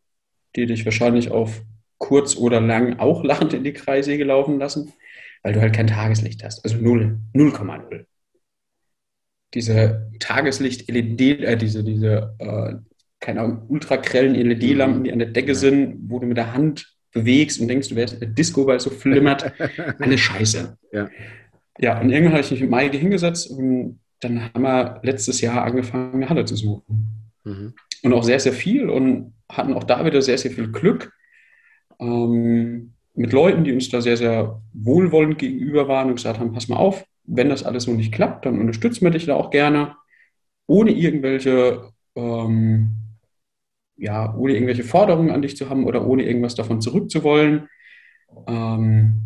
die dich wahrscheinlich auf kurz oder lang auch lachend in die Kreissäge laufen lassen, weil du halt kein Tageslicht hast. Also 0, 0,0. Diese Tageslicht-LED, äh, diese, diese äh, keine Ahnung, ultragrellen LED-Lampen, die an der Decke sind, wo du mit der Hand bewegst und denkst, du wärst in der Disco, weil es so flimmert. Alles scheiße. Ja. ja, und irgendwann habe ich mich mit Maike hingesetzt und dann haben wir letztes Jahr angefangen, eine Halle zu suchen. Mhm. Und auch sehr, sehr viel und hatten auch da wieder sehr, sehr viel Glück ähm, mit Leuten, die uns da sehr, sehr wohlwollend gegenüber waren und gesagt haben, pass mal auf, wenn das alles so nicht klappt, dann unterstützen wir dich da auch gerne, ohne irgendwelche, ähm, ja, ohne irgendwelche Forderungen an dich zu haben oder ohne irgendwas davon zurückzuwollen. Ähm,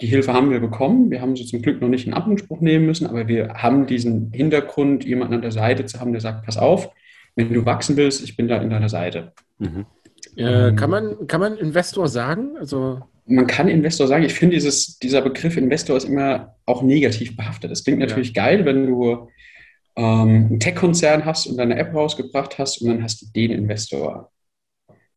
die Hilfe haben wir bekommen. Wir haben sie zum Glück noch nicht in Anspruch nehmen müssen, aber wir haben diesen Hintergrund, jemanden an der Seite zu haben, der sagt, pass auf, wenn du wachsen willst, ich bin da in deiner Seite. Mhm. Äh, kann, man, kann man Investor sagen? Also man kann Investor sagen. Ich finde, dieses, dieser Begriff Investor ist immer auch negativ behaftet. Es klingt natürlich ja. geil, wenn du ähm, einen Tech-Konzern hast und deine App rausgebracht hast und dann hast du den Investor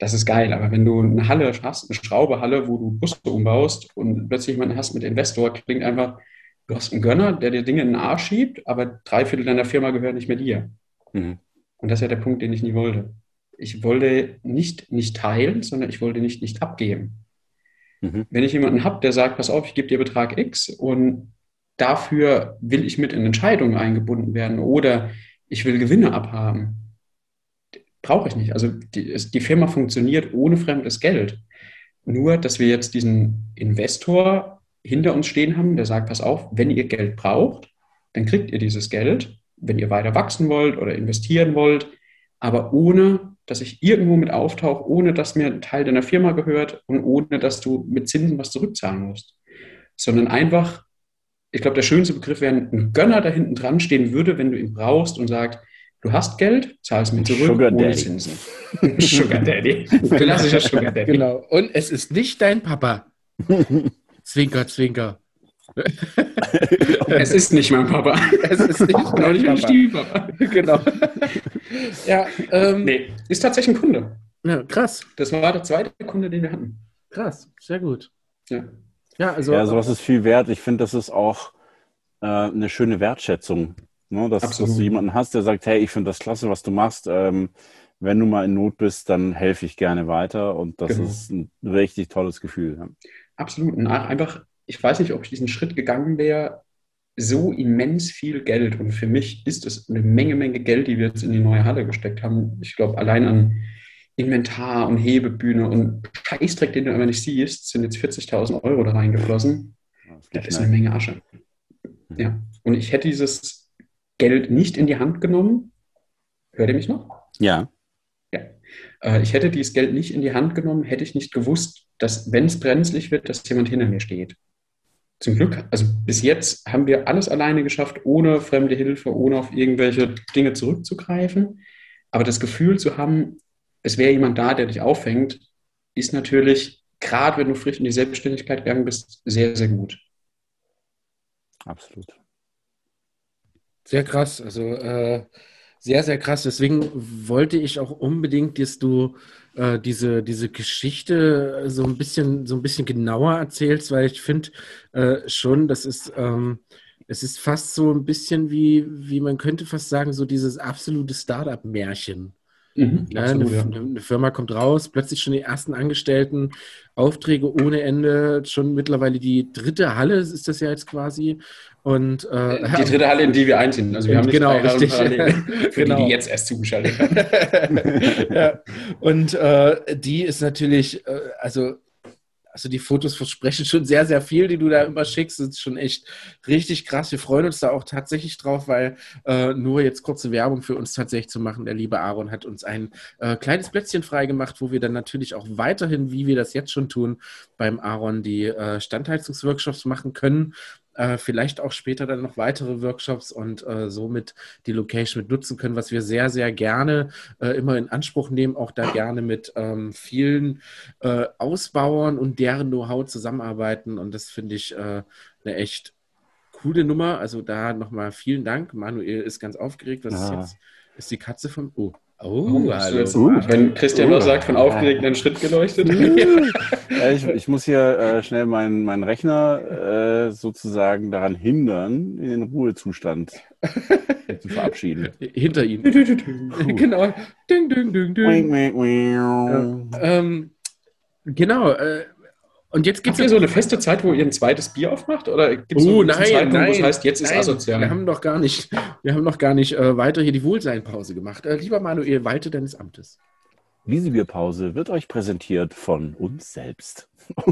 das ist geil. Aber wenn du eine Halle hast, eine Schraubehalle, wo du Busse umbaust und plötzlich jemanden hast mit Investor, klingt einfach, du hast einen Gönner, der dir Dinge in den Arsch schiebt, aber drei Viertel deiner Firma gehören nicht mehr dir. Mhm. Und das ist ja der Punkt, den ich nie wollte. Ich wollte nicht nicht teilen, sondern ich wollte nicht nicht abgeben. Mhm. Wenn ich jemanden habe, der sagt, pass auf, ich gebe dir Betrag X und dafür will ich mit in Entscheidungen eingebunden werden oder ich will Gewinne abhaben, brauche ich nicht. Also die, die Firma funktioniert ohne fremdes Geld. Nur, dass wir jetzt diesen Investor hinter uns stehen haben, der sagt, pass auf, wenn ihr Geld braucht, dann kriegt ihr dieses Geld, wenn ihr weiter wachsen wollt oder investieren wollt, aber ohne, dass ich irgendwo mit auftauche, ohne dass mir ein Teil deiner Firma gehört und ohne, dass du mit Zinsen was zurückzahlen musst. Sondern einfach, ich glaube, der schönste Begriff wäre, ein Gönner da hinten dran stehen würde, wenn du ihn brauchst und sagst, Du hast Geld, zahlst mir zurück Sugar ohne Daddy. Zinsen. Sugar Daddy. Klassischer Sugar Daddy. Genau. Und es ist nicht dein Papa. zwinker, zwinker. es ist nicht mein Papa. Es ist nicht mein, nicht mein Stiefpapa. Genau. Ja, ähm, nee, ist tatsächlich ein Kunde. Ja, krass. Das war der zweite Kunde, den wir hatten. Krass, sehr gut. Ja, ja also. Ja, sowas ist viel wert. Ich finde, das ist auch äh, eine schöne Wertschätzung Ne? Dass, dass, du jemanden hast, der sagt, hey, ich finde das klasse, was du machst. Ähm, wenn du mal in Not bist, dann helfe ich gerne weiter. Und das genau. ist ein richtig tolles Gefühl. Ja. Absolut. Einfach, ich weiß nicht, ob ich diesen Schritt gegangen wäre, so immens viel Geld. Und für mich ist es eine Menge, Menge Geld, die wir jetzt in die neue Halle gesteckt haben. Ich glaube, allein an Inventar und Hebebühne und Scheißdreck, den du aber nicht siehst, sind jetzt 40.000 Euro da reingeflossen. Das, das ist eine Menge Asche. Ja, und ich hätte dieses Geld nicht in die Hand genommen. Hört ihr mich noch? Ja. Ja. Äh, ich hätte dieses Geld nicht in die Hand genommen, hätte ich nicht gewusst, dass, wenn es brenzlig wird, dass jemand hinter mir steht. Zum Glück, also bis jetzt haben wir alles alleine geschafft, ohne fremde Hilfe, ohne auf irgendwelche Dinge zurückzugreifen. Aber das Gefühl zu haben, es wäre jemand da, der dich auffängt, ist natürlich, gerade wenn du frisch in die Selbstständigkeit gegangen bist, sehr, sehr gut. Absolut. Sehr krass. Also äh, sehr, sehr krass. Deswegen wollte ich auch unbedingt, dass du äh, diese, diese Geschichte so ein bisschen, so ein bisschen genauer erzählst, weil ich finde äh, schon, das ist, ähm, es ist fast so ein bisschen wie, wie man könnte fast sagen, so dieses absolute Startup-Märchen. Mhm, ja, absolut, eine, ja. eine, Firma kommt raus, plötzlich schon die ersten Angestellten, Aufträge ohne Ende, schon mittlerweile die dritte Halle ist das ja jetzt quasi. Und, äh, die dritte Halle, in die wir einziehen. Also wir haben nicht genau, richtig. für genau. die, die jetzt erst zugeschaltet haben. ja. Und äh, die ist natürlich, äh, also also die Fotos versprechen schon sehr, sehr viel, die du da immer schickst. Das ist schon echt richtig krass. Wir freuen uns da auch tatsächlich drauf, weil äh, nur jetzt kurze Werbung für uns tatsächlich zu machen. Der liebe Aaron hat uns ein äh, kleines Plätzchen freigemacht, wo wir dann natürlich auch weiterhin, wie wir das jetzt schon tun, beim Aaron die äh, Standheizungsworkshops machen können äh, vielleicht auch später dann noch weitere Workshops und äh, somit die Location mit nutzen können, was wir sehr, sehr gerne äh, immer in Anspruch nehmen, auch da gerne mit ähm, vielen äh, Ausbauern und deren Know-how zusammenarbeiten. Und das finde ich äh, eine echt coole Nummer. Also da nochmal vielen Dank. Manuel ist ganz aufgeregt. Was ja. ist jetzt? Ist die Katze von. Oh, Oh, oh hallo. Jetzt, wenn Christian oh, noch sagt, von aufgeregt einen Schritt geleuchtet. ich, ich, muss hier äh, schnell meinen, meinen Rechner äh, sozusagen daran hindern, in den Ruhezustand zu verabschieden. Hinter ihm. genau. Ding, ding, ding, ding. Ja, ähm, genau. Äh, und jetzt gibt es. so eine feste Zeit, wo ihr ein zweites Bier aufmacht? Oder gibt es oh, so nein, Zeitpunkt, nein, wo es heißt, jetzt nein, ist asozial? Wir haben noch gar nicht, wir haben noch gar nicht äh, weiter hier die Wohlseinpause gemacht. Äh, lieber Manuel, walte deines Amtes. Wiesebierpause wird euch präsentiert von uns selbst.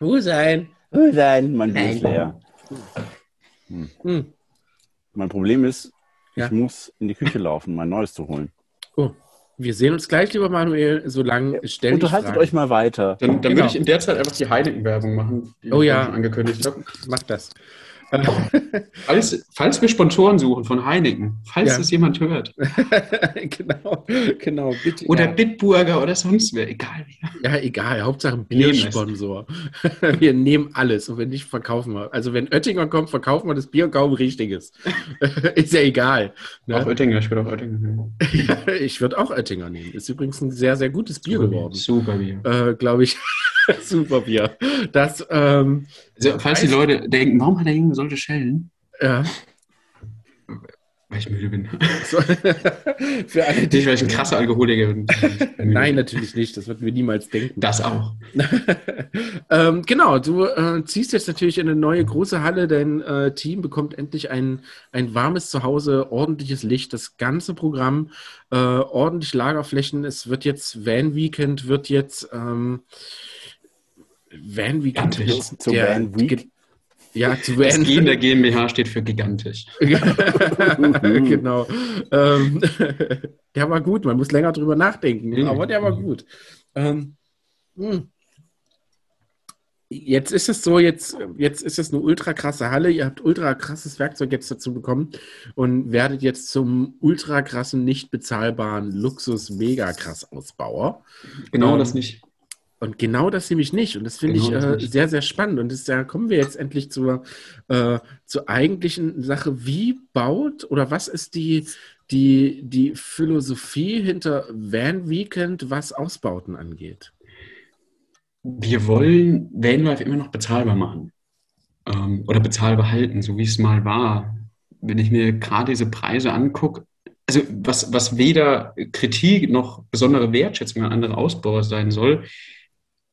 Wohlsein. Wohlsein, mein Bier ist leer. Hm. Hm. Mein Problem ist, ja. ich muss in die Küche laufen, mein Neues zu holen. Oh. Wir sehen uns gleich, lieber Manuel. Solange stellen Unterhaltet euch mal weiter. Dann, dann genau. würde ich in der Zeit einfach die Heineken-Werbung machen, die oh, ja. ich angekündigt habe. Mach das. Falls, falls wir Sponsoren suchen von Heineken, falls ja. das jemand hört. genau, genau, bitte. Oder ja. Bitburger oder sonst wer, egal. Ja, egal, Hauptsache Biersponsor. wir nehmen alles und wenn nicht, verkaufen wir. Also wenn Oettinger kommt, verkaufen wir das Bier kaum richtiges. Ist ja egal. Ne? Auch Oettinger, ich würde auch Oettinger nehmen. ich würde auch Oettinger nehmen. Ist übrigens ein sehr, sehr gutes Bier super geworden. Super Bier. Äh, Glaube ich. super Bier. Das, ähm, also, falls die Leute denken, warum hat er Junge solche Schellen? Ja. Weil ich müde bin. So. Für alle, nicht, weil ich ein krasser Alkoholiker bin. Nein, natürlich nicht. Das würden wir niemals denken. Das auch. ähm, genau, du äh, ziehst jetzt natürlich in eine neue große Halle. Dein äh, Team bekommt endlich ein, ein warmes Zuhause, ordentliches Licht, das ganze Programm, äh, ordentlich Lagerflächen. Es wird jetzt Van Weekend, wird jetzt ähm, Van Weekend. Zu Van Week. Ja, zu Van. Das G in der GmbH steht für gigantisch. genau. Ähm, der war gut, man muss länger drüber nachdenken, mhm. aber der war gut. Ähm, hm. jetzt ist es so, jetzt, jetzt ist es eine ultra krasse Halle. Ihr habt ultra krasses Werkzeug jetzt dazu bekommen und werdet jetzt zum ultra krassen, nicht bezahlbaren Luxus-Mega krass Ausbauer. Genau ähm, das nicht. Und genau das nämlich nicht. Und das finde genau ich äh, sehr, sehr spannend. Und das, da kommen wir jetzt endlich zur, äh, zur eigentlichen Sache. Wie baut oder was ist die, die, die Philosophie hinter Van Weekend, was Ausbauten angeht? Wir wollen Vanlife immer noch bezahlbar machen. Ähm, oder bezahlbar halten, so wie es mal war. Wenn ich mir gerade diese Preise angucke, also was, was weder Kritik noch besondere Wertschätzung an andere Ausbauer sein soll,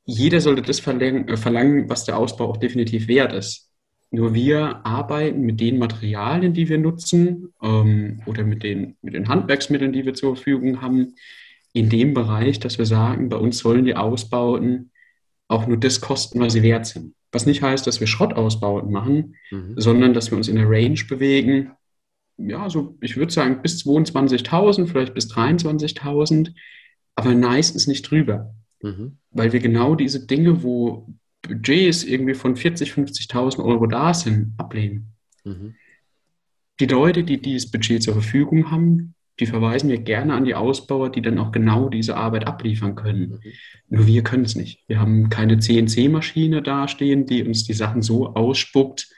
jeder sollte das äh, verlangen, was der Ausbau auch definitiv wert ist. Nur wir arbeiten mit den Materialien, die wir nutzen ähm, oder mit den, mit den Handwerksmitteln, die wir zur Verfügung haben, in dem Bereich, dass wir sagen, bei uns sollen die Ausbauten auch nur das kosten, was sie wert sind. Was nicht heißt, dass wir Schrottausbauten machen, mhm. sondern dass wir uns in der Range bewegen. Ja, so ich würde sagen bis 22.000, vielleicht bis 23.000. Aber nice ist nicht drüber. Mhm. Weil wir genau diese Dinge, wo Budgets irgendwie von 40.000, 50.000 Euro da sind, ablehnen. Mhm. Die Leute, die dieses Budget zur Verfügung haben, die verweisen wir gerne an die Ausbauer, die dann auch genau diese Arbeit abliefern können. Mhm. Nur wir können es nicht. Wir haben keine CNC-Maschine dastehen, die uns die Sachen so ausspuckt.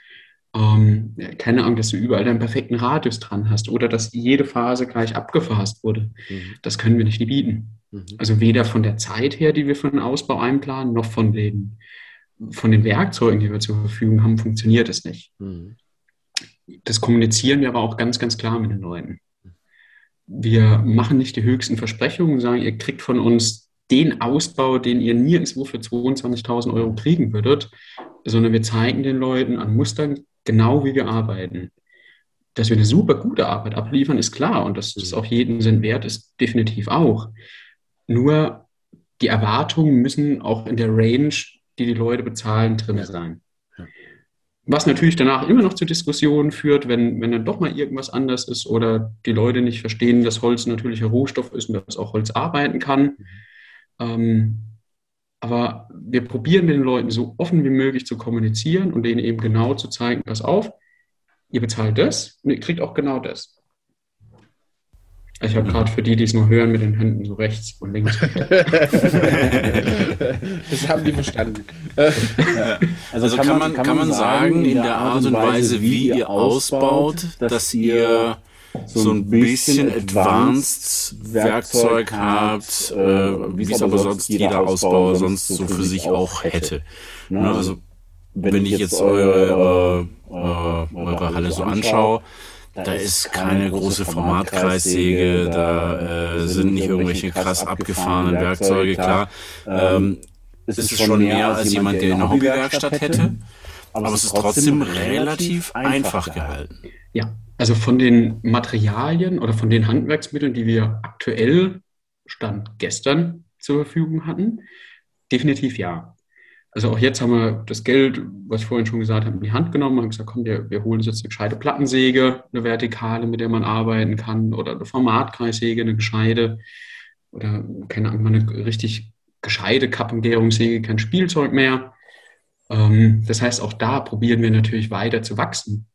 Ähm, keine Ahnung, dass du überall deinen perfekten Radius dran hast oder dass jede Phase gleich abgefasst wurde. Mhm. Das können wir nicht bieten. Mhm. Also weder von der Zeit her, die wir für den Ausbau einplanen, noch von den, von den Werkzeugen, die wir zur Verfügung haben, funktioniert es nicht. Mhm. Das kommunizieren wir aber auch ganz, ganz klar mit den Leuten wir machen nicht die höchsten Versprechungen, sagen, ihr kriegt von uns den Ausbau, den ihr nirgendwo für 22.000 Euro kriegen würdet, sondern wir zeigen den Leuten an Mustern genau, wie wir arbeiten. Dass wir eine super gute Arbeit abliefern, ist klar und dass das auch jeden Sinn wert ist, definitiv auch. Nur die Erwartungen müssen auch in der Range, die die Leute bezahlen, drin sein. Was natürlich danach immer noch zu Diskussionen führt, wenn, wenn dann doch mal irgendwas anders ist oder die Leute nicht verstehen, dass Holz ein natürlicher Rohstoff ist und dass auch Holz arbeiten kann. Mhm. Ähm, aber wir probieren mit den Leuten so offen wie möglich zu kommunizieren und denen eben genau zu zeigen, pass auf, ihr bezahlt das und ihr kriegt auch genau das. Ich habe gerade für die, die es nur hören, mit den Händen so rechts und links. das haben die verstanden. Also, also kann, man, kann man sagen, in der Art und Weise, wie ihr ausbaut, dass ihr so ein bisschen Advanced Werkzeug habt, äh, äh wie es aber sonst jeder Ausbauer sonst so für sich auch hätte. Ne, ne, also wenn ich jetzt eure, äh, eure Halle so anschaue, da, ist keine große Formatkreissäge, da äh, sind nicht irgendwelche krass abgefahrenen Werkzeuge, klar. Ähm, es ist schon mehr als jemand, der eine Hobbywerkstatt hätte, aber es ist trotzdem relativ einfach gehalten. Ja, also von den Materialien oder von den Handwerksmitteln, die wir aktuell Stand gestern zur Verfügung hatten, definitiv ja. Also auch jetzt haben wir das Geld, was ich vorhin schon gesagt habe, in die Hand genommen und gesagt, komm, wir, wir holen uns jetzt eine gescheite Plattensäge, eine vertikale, mit der man arbeiten kann, oder eine Formatkreissäge, eine gescheite, oder keine Ahnung, eine richtig gescheite Kappengärungssäge, kein Spielzeug mehr. Ähm, das heißt, auch da probieren wir natürlich weiter zu wachsen.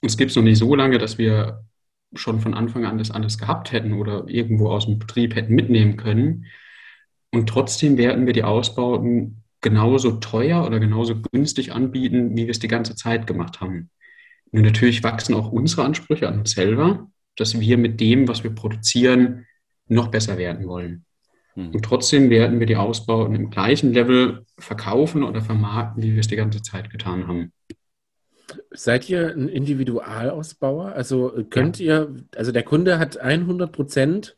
Uns gibt es noch nicht so lange, dass wir schon von Anfang an das alles gehabt hätten oder irgendwo aus dem Betrieb hätten mitnehmen können. Und trotzdem werden wir die Ausbauten genauso teuer oder genauso günstig anbieten, wie wir es die ganze Zeit gemacht haben. Und natürlich wachsen auch unsere Ansprüche an uns selber, dass wir mit dem, was wir produzieren, noch besser werden wollen. Hm. Und trotzdem werden wir die Ausbauten im gleichen Level verkaufen oder vermarkten, wie wir es die ganze Zeit getan haben. Seid ihr ein Individualausbauer? Also könnt ja. ihr, also der Kunde hat 100 Prozent,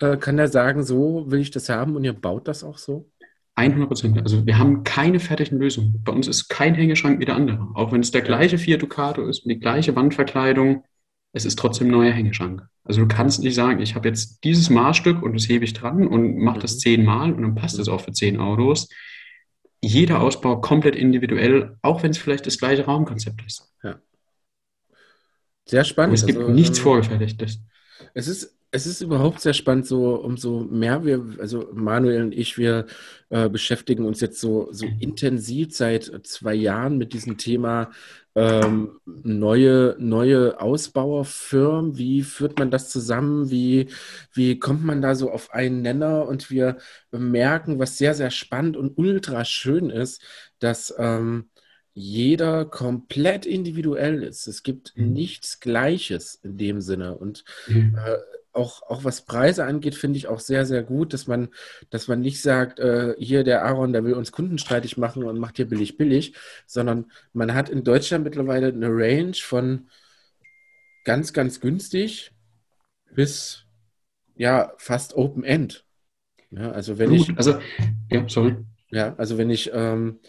äh, kann er sagen, so will ich das haben und ihr baut das auch so? 100 Prozent. Also wir haben keine fertigen Lösungen. Bei uns ist kein Hängeschrank wie der andere. Auch wenn es der gleiche Fiat Ducato ist und die gleiche Wandverkleidung, es ist trotzdem ein neuer Hängeschrank. Also du kannst nicht sagen, ich habe jetzt dieses Maßstück und das hebe ich dran und mache das mhm. zehnmal und dann passt es auch für zehn Autos. Jeder Ausbau komplett individuell, auch wenn es vielleicht das gleiche Raumkonzept ist. Ja. Sehr spannend. Und es gibt also, nichts ähm, Vorgefertigtes. Es ist es ist überhaupt sehr spannend, so umso mehr wir, also Manuel und ich, wir äh, beschäftigen uns jetzt so, so intensiv seit zwei Jahren mit diesem Thema ähm, neue, neue Ausbauerfirmen. Wie führt man das zusammen? Wie, wie kommt man da so auf einen Nenner? Und wir merken, was sehr, sehr spannend und ultra schön ist, dass ähm, jeder komplett individuell ist. Es gibt mhm. nichts Gleiches in dem Sinne. Und mhm. äh, auch, auch was Preise angeht, finde ich auch sehr, sehr gut, dass man, dass man nicht sagt, äh, hier der Aaron, der will uns kundenstreitig machen und macht hier billig, billig, sondern man hat in Deutschland mittlerweile eine Range von ganz, ganz günstig bis ja fast Open End. Ja, also wenn gut, ich. Also, ja, sorry. Ja, also wenn ich. Ähm,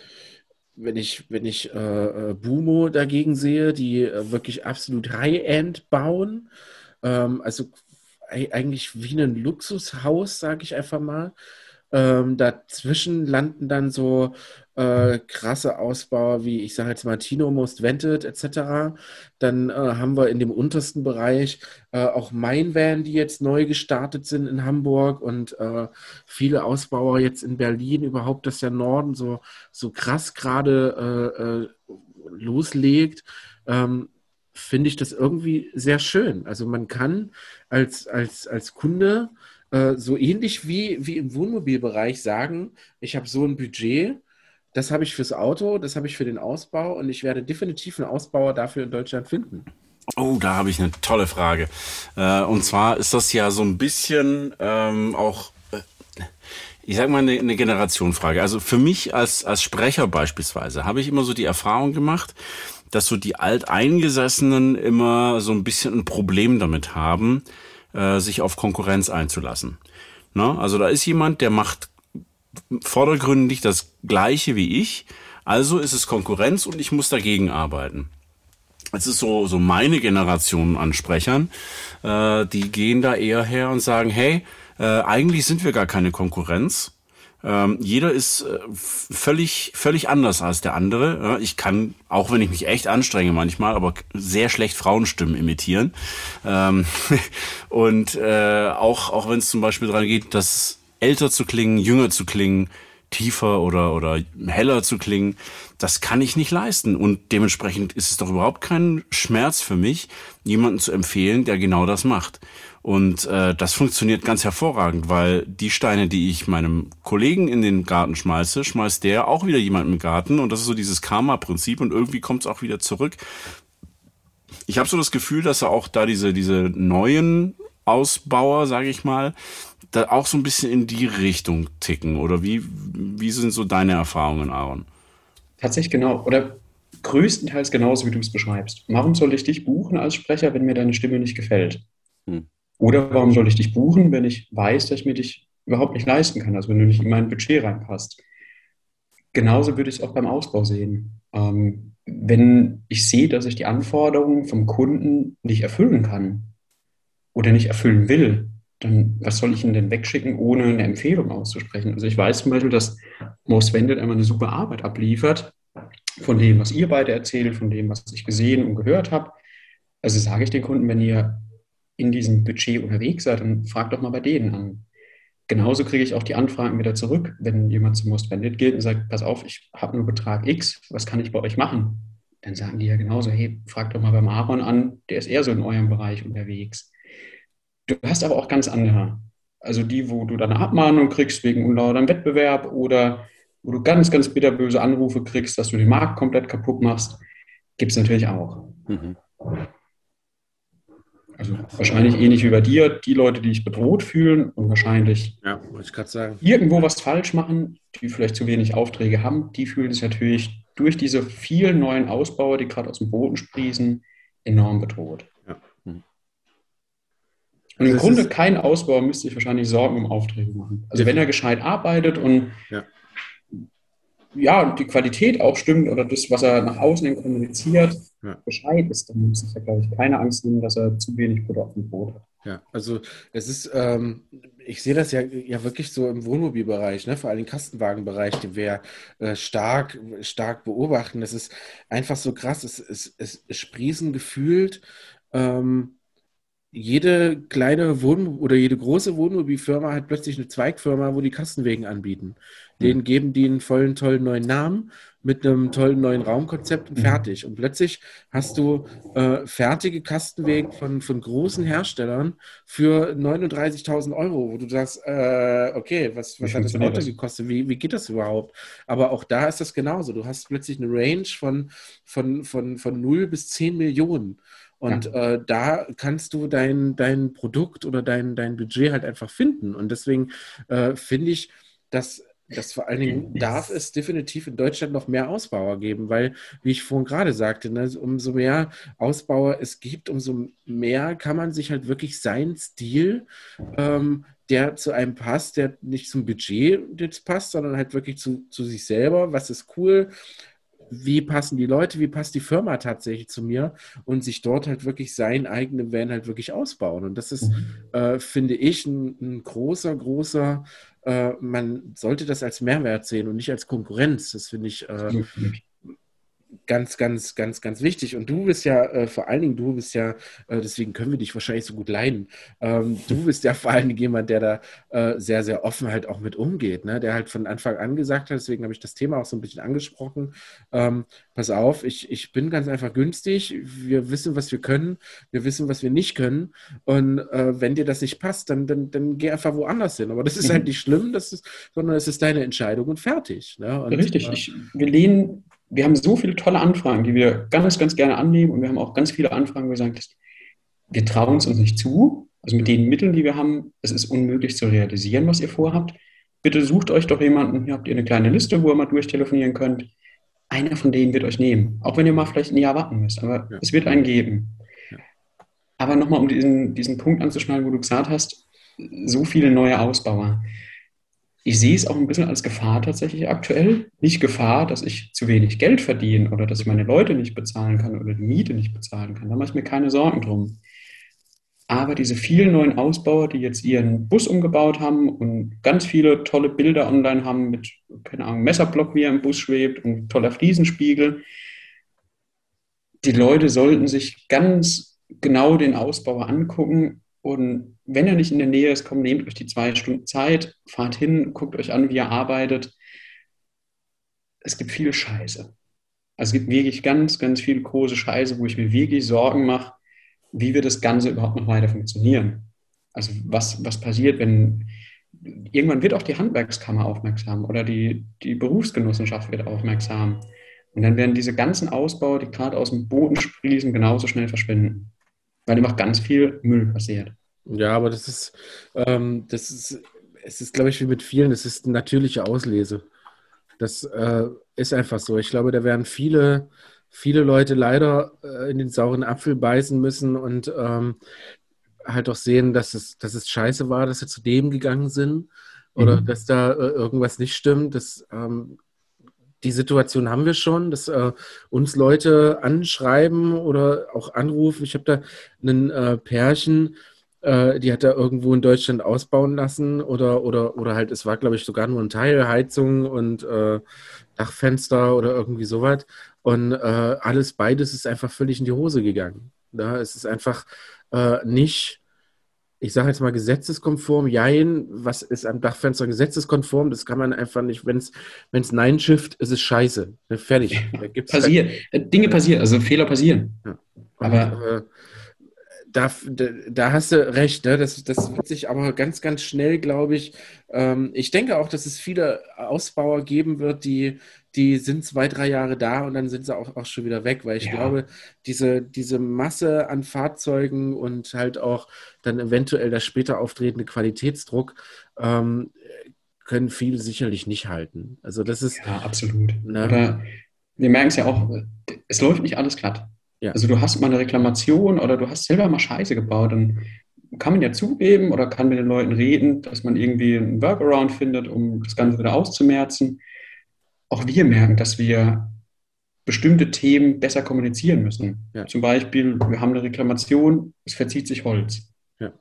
wenn ich, wenn ich äh, äh Bumo dagegen sehe, die äh, wirklich absolut High-End bauen, ähm, also eigentlich wie ein Luxushaus, sage ich einfach mal. Ähm, dazwischen landen dann so, äh, krasse Ausbauer wie, ich sage jetzt mal, Tino Most Vented etc. Dann äh, haben wir in dem untersten Bereich äh, auch Mainvan, die jetzt neu gestartet sind in Hamburg und äh, viele Ausbauer jetzt in Berlin, überhaupt, dass der Norden so, so krass gerade äh, äh, loslegt. Ähm, finde ich das irgendwie sehr schön. Also man kann als, als, als Kunde äh, so ähnlich wie, wie im Wohnmobilbereich sagen, ich habe so ein Budget, das habe ich fürs Auto, das habe ich für den Ausbau und ich werde definitiv einen Ausbauer dafür in Deutschland finden. Oh, da habe ich eine tolle Frage. Äh, und zwar ist das ja so ein bisschen ähm, auch, äh, ich sage mal, eine, eine Generationenfrage. Also für mich als, als Sprecher beispielsweise habe ich immer so die Erfahrung gemacht, dass so die Alteingesessenen immer so ein bisschen ein Problem damit haben, äh, sich auf Konkurrenz einzulassen. Ne? Also da ist jemand, der macht vordergründig das Gleiche wie ich, also ist es Konkurrenz und ich muss dagegen arbeiten. Es ist so, so meine Generation an Sprechern, äh, die gehen da eher her und sagen, hey, äh, eigentlich sind wir gar keine Konkurrenz, ähm, jeder ist äh, völlig, völlig anders als der andere. ich kann, auch wenn ich mich echt anstrenge manchmal, aber sehr schlecht Frauenstimmen imitieren. Ähm, und äh, auch, auch wenn es zum Beispiel daran geht, das älter zu klingen, jünger zu klingen, tiefer oder, oder heller zu klingen, das kann ich nicht leisten. Und dementsprechend ist es doch überhaupt kein Schmerz für mich, jemanden zu empfehlen, der genau das macht. Und äh, das funktioniert ganz hervorragend, weil die Steine, die ich meinem Kollegen in den Garten schmeiße, schmeißt der auch wieder jemand im Garten. Und das ist so dieses Karma-Prinzip und irgendwie kommt es auch wieder zurück. Ich habe so das Gefühl, dass er auch da diese, diese neuen Ausbauer, sage ich mal, da auch so ein bisschen in die Richtung ticken. Oder wie, wie sind so deine Erfahrungen, Aaron? Tatsächlich genau. Oder größtenteils genauso, wie du es beschreibst. Warum soll ich dich buchen als Sprecher, wenn mir deine Stimme nicht gefällt? Hm. Oder warum soll ich dich buchen, wenn ich weiß, dass ich mir dich überhaupt nicht leisten kann, also wenn du nicht in mein Budget reinpasst? Genauso würde ich es auch beim Ausbau sehen. Ähm, wenn ich sehe, dass ich die Anforderungen vom Kunden nicht erfüllen kann oder nicht erfüllen will, dann was soll ich ihn denn wegschicken, ohne eine Empfehlung auszusprechen? Also ich weiß zum Beispiel, dass Most Vended einmal eine super Arbeit abliefert, von dem, was ihr beide erzählt, von dem, was ich gesehen und gehört habe. Also sage ich den Kunden, wenn ihr in diesem Budget unterwegs seid, dann fragt doch mal bei denen an. Genauso kriege ich auch die Anfragen wieder zurück, wenn jemand zum Most Bandit geht und sagt, pass auf, ich habe nur Betrag X, was kann ich bei euch machen? Dann sagen die ja genauso, hey, fragt doch mal beim Aaron an, der ist eher so in eurem Bereich unterwegs. Du hast aber auch ganz andere. Also die, wo du dann eine Abmahnung kriegst wegen unlauterem Wettbewerb oder wo du ganz, ganz bitterböse Anrufe kriegst, dass du den Markt komplett kaputt machst, gibt es natürlich auch. Mhm. Also wahrscheinlich ähnlich wie bei dir, die Leute, die sich bedroht fühlen und wahrscheinlich ja, irgendwo was falsch machen, die vielleicht zu wenig Aufträge haben, die fühlen sich natürlich durch diese vielen neuen Ausbauer, die gerade aus dem Boden sprießen, enorm bedroht. Ja. Hm. Und im also Grunde kein Ausbauer müsste sich wahrscheinlich Sorgen um Aufträge machen. Also wenn er gescheit arbeitet und ja ja, die Qualität auch stimmt oder das, was er nach außen kommuniziert, ja. Bescheid ist, dann muss er, glaube ich, keine Angst nehmen, dass er zu wenig Brot auf dem Brot hat. Ja, also es ist, ähm, ich sehe das ja, ja wirklich so im Wohnmobilbereich, ne, vor allem im Kastenwagenbereich, den wir äh, stark, stark beobachten. Das ist einfach so krass, es, es, es, es sprießen gefühlt ähm, jede kleine Wohn- oder jede große Wohnmobilfirma hat plötzlich eine Zweigfirma, wo die Kastenwegen anbieten. Denen geben die einen vollen, tollen neuen Namen mit einem tollen neuen Raumkonzept und mhm. fertig. Und plötzlich hast du äh, fertige Kastenwegen von, von großen Herstellern für 39.000 Euro, wo du sagst, äh, okay, was, was hat das Auto gekostet? Wie, wie geht das überhaupt? Aber auch da ist das genauso. Du hast plötzlich eine Range von, von, von, von 0 bis 10 Millionen. Und ja. äh, da kannst du dein, dein Produkt oder dein, dein Budget halt einfach finden. Und deswegen äh, finde ich, dass das vor allen Dingen darf es definitiv in Deutschland noch mehr Ausbauer geben, weil, wie ich vorhin gerade sagte, ne, umso mehr Ausbauer es gibt, umso mehr kann man sich halt wirklich seinen Stil, ähm, der zu einem passt, der nicht zum Budget jetzt passt, sondern halt wirklich zu, zu sich selber, was ist cool, wie passen die Leute, wie passt die Firma tatsächlich zu mir? Und sich dort halt wirklich seinen eigenen Van halt wirklich ausbauen. Und das ist, mhm. äh, finde ich, ein, ein, großer, großer man sollte das als Mehrwert sehen und nicht als Konkurrenz. Das finde ich äh, ganz, ganz, ganz, ganz wichtig. Und du bist ja, äh, vor allen Dingen, du bist ja, äh, deswegen können wir dich wahrscheinlich so gut leiden. Ähm, du bist ja vor allen Dingen jemand, der da äh, sehr, sehr offen halt auch mit umgeht, ne? der halt von Anfang an gesagt hat, deswegen habe ich das Thema auch so ein bisschen angesprochen. Ähm, pass auf, ich, ich bin ganz einfach günstig. Wir wissen, was wir können. Wir wissen, was wir nicht können. Und äh, wenn dir das nicht passt, dann, dann, dann geh einfach woanders hin. Aber das ist halt nicht schlimm, das ist, sondern es ist deine Entscheidung und fertig. Ne? Und, Richtig. Äh, ich, wir lehnen wir haben so viele tolle Anfragen, die wir ganz, ganz gerne annehmen. Und wir haben auch ganz viele Anfragen, wo wir sagen, wir trauen es uns nicht zu. Also mit den Mitteln, die wir haben, es ist unmöglich zu realisieren, was ihr vorhabt. Bitte sucht euch doch jemanden, hier habt ihr eine kleine Liste, wo ihr mal durchtelefonieren könnt. Einer von denen wird euch nehmen. Auch wenn ihr mal vielleicht ein Jahr warten müsst, aber ja. es wird einen geben. Ja. Aber nochmal, um diesen, diesen Punkt anzuschneiden, wo du gesagt hast, so viele neue Ausbauer ich sehe es auch ein bisschen als Gefahr tatsächlich aktuell. Nicht Gefahr, dass ich zu wenig Geld verdiene oder dass ich meine Leute nicht bezahlen kann oder die Miete nicht bezahlen kann. Da mache ich mir keine Sorgen drum. Aber diese vielen neuen Ausbauer, die jetzt ihren Bus umgebaut haben und ganz viele tolle Bilder online haben mit, keine Ahnung, Messerblock, wie er im Bus schwebt und toller Fliesenspiegel, die Leute sollten sich ganz genau den Ausbauer angucken und wenn er nicht in der Nähe ist, kommt, nehmt euch die zwei Stunden Zeit, fahrt hin, guckt euch an, wie er arbeitet. Es gibt viel Scheiße. Also es gibt wirklich ganz, ganz viel große Scheiße, wo ich mir wirklich Sorgen mache, wie wird das Ganze überhaupt noch weiter funktionieren. Also was, was passiert, wenn irgendwann wird auch die Handwerkskammer aufmerksam oder die, die Berufsgenossenschaft wird aufmerksam. Und dann werden diese ganzen Ausbauer, die gerade aus dem Boden sprießen, genauso schnell verschwinden weil einfach ganz viel Müll passiert. Ja, aber das ist, ähm, das ist, es ist, glaube ich, wie mit vielen, es ist eine natürliche Auslese. Das äh, ist einfach so. Ich glaube, da werden viele, viele Leute leider äh, in den sauren Apfel beißen müssen und ähm, halt auch sehen, dass es, dass es scheiße war, dass sie zu dem gegangen sind oder mhm. dass da äh, irgendwas nicht stimmt. Das ähm, die Situation haben wir schon, dass äh, uns Leute anschreiben oder auch anrufen. Ich habe da einen äh, Pärchen, äh, die hat da irgendwo in Deutschland ausbauen lassen oder, oder, oder halt, es war, glaube ich, sogar nur ein Teil, Heizung und äh, Dachfenster oder irgendwie sowas. Und äh, alles beides ist einfach völlig in die Hose gegangen. Ja, es ist einfach äh, nicht ich sage jetzt mal gesetzeskonform, jein, was ist am Dachfenster gesetzeskonform, das kann man einfach nicht, wenn es Nein schifft, ist es scheiße. Fertig. Gibt's passiert. Dinge passieren, also Fehler passieren. Ja. Aber äh, da, da hast du recht, ne? das, das wird sich aber ganz, ganz schnell, glaube ich. Ähm, ich denke auch, dass es viele Ausbauer geben wird, die, die sind zwei, drei Jahre da und dann sind sie auch, auch schon wieder weg, weil ich ja. glaube, diese, diese Masse an Fahrzeugen und halt auch dann eventuell der später auftretende Qualitätsdruck ähm, können viele sicherlich nicht halten. Also das ist. Ja, absolut. Ne? Aber wir merken es ja auch, es läuft nicht alles glatt. Ja. Also du hast mal eine Reklamation oder du hast selber mal Scheiße gebaut, dann kann man ja zugeben oder kann mit den Leuten reden, dass man irgendwie einen Workaround findet, um das Ganze wieder auszumerzen. Auch wir merken, dass wir bestimmte Themen besser kommunizieren müssen. Ja. Zum Beispiel, wir haben eine Reklamation, es verzieht sich Holz. Ja.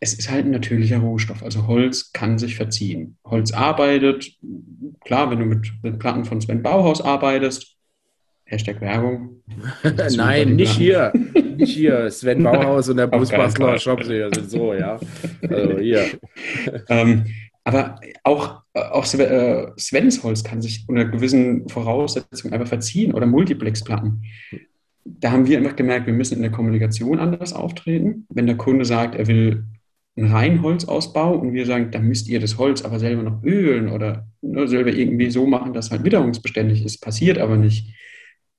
Es ist halt ein natürlicher Rohstoff, also Holz kann sich verziehen. Holz arbeitet, klar, wenn du mit, mit Platten von Sven Bauhaus arbeitest, Hashtag Werbung. Nein, nicht hier. Nicht hier. Sven Bauhaus und der Busbastler Shopseher sind so, ja. Also hier. ähm, aber auch, auch äh, Svens Holz kann sich unter gewissen Voraussetzungen einfach verziehen oder Multiplexplatten. Da haben wir einfach gemerkt, wir müssen in der Kommunikation anders auftreten. Wenn der Kunde sagt, er will einen Reinholzausbau und wir sagen, dann müsst ihr das Holz aber selber noch ölen oder ne, selber irgendwie so machen, dass es halt witterungsbeständig ist. Passiert aber nicht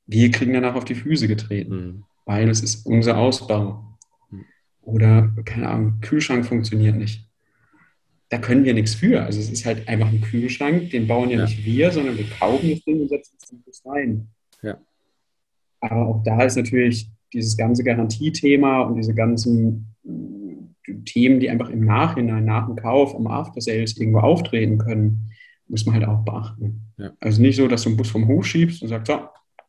wir kriegen danach auf die Füße getreten, mhm. weil es ist unser Ausbau. Mhm. Oder, keine Ahnung, Kühlschrank funktioniert nicht. Da können wir nichts für. Also es ist halt einfach ein Kühlschrank, den bauen ja, ja. nicht wir, sondern wir kaufen das Ding und setzen es rein. Ja. Aber auch da ist natürlich dieses ganze Garantiethema und diese ganzen äh, Themen, die einfach im Nachhinein, nach dem Kauf, am After Sales irgendwo auftreten können, muss man halt auch beachten. Ja. Also nicht so, dass du einen Bus vom Hof schiebst und sagst, so,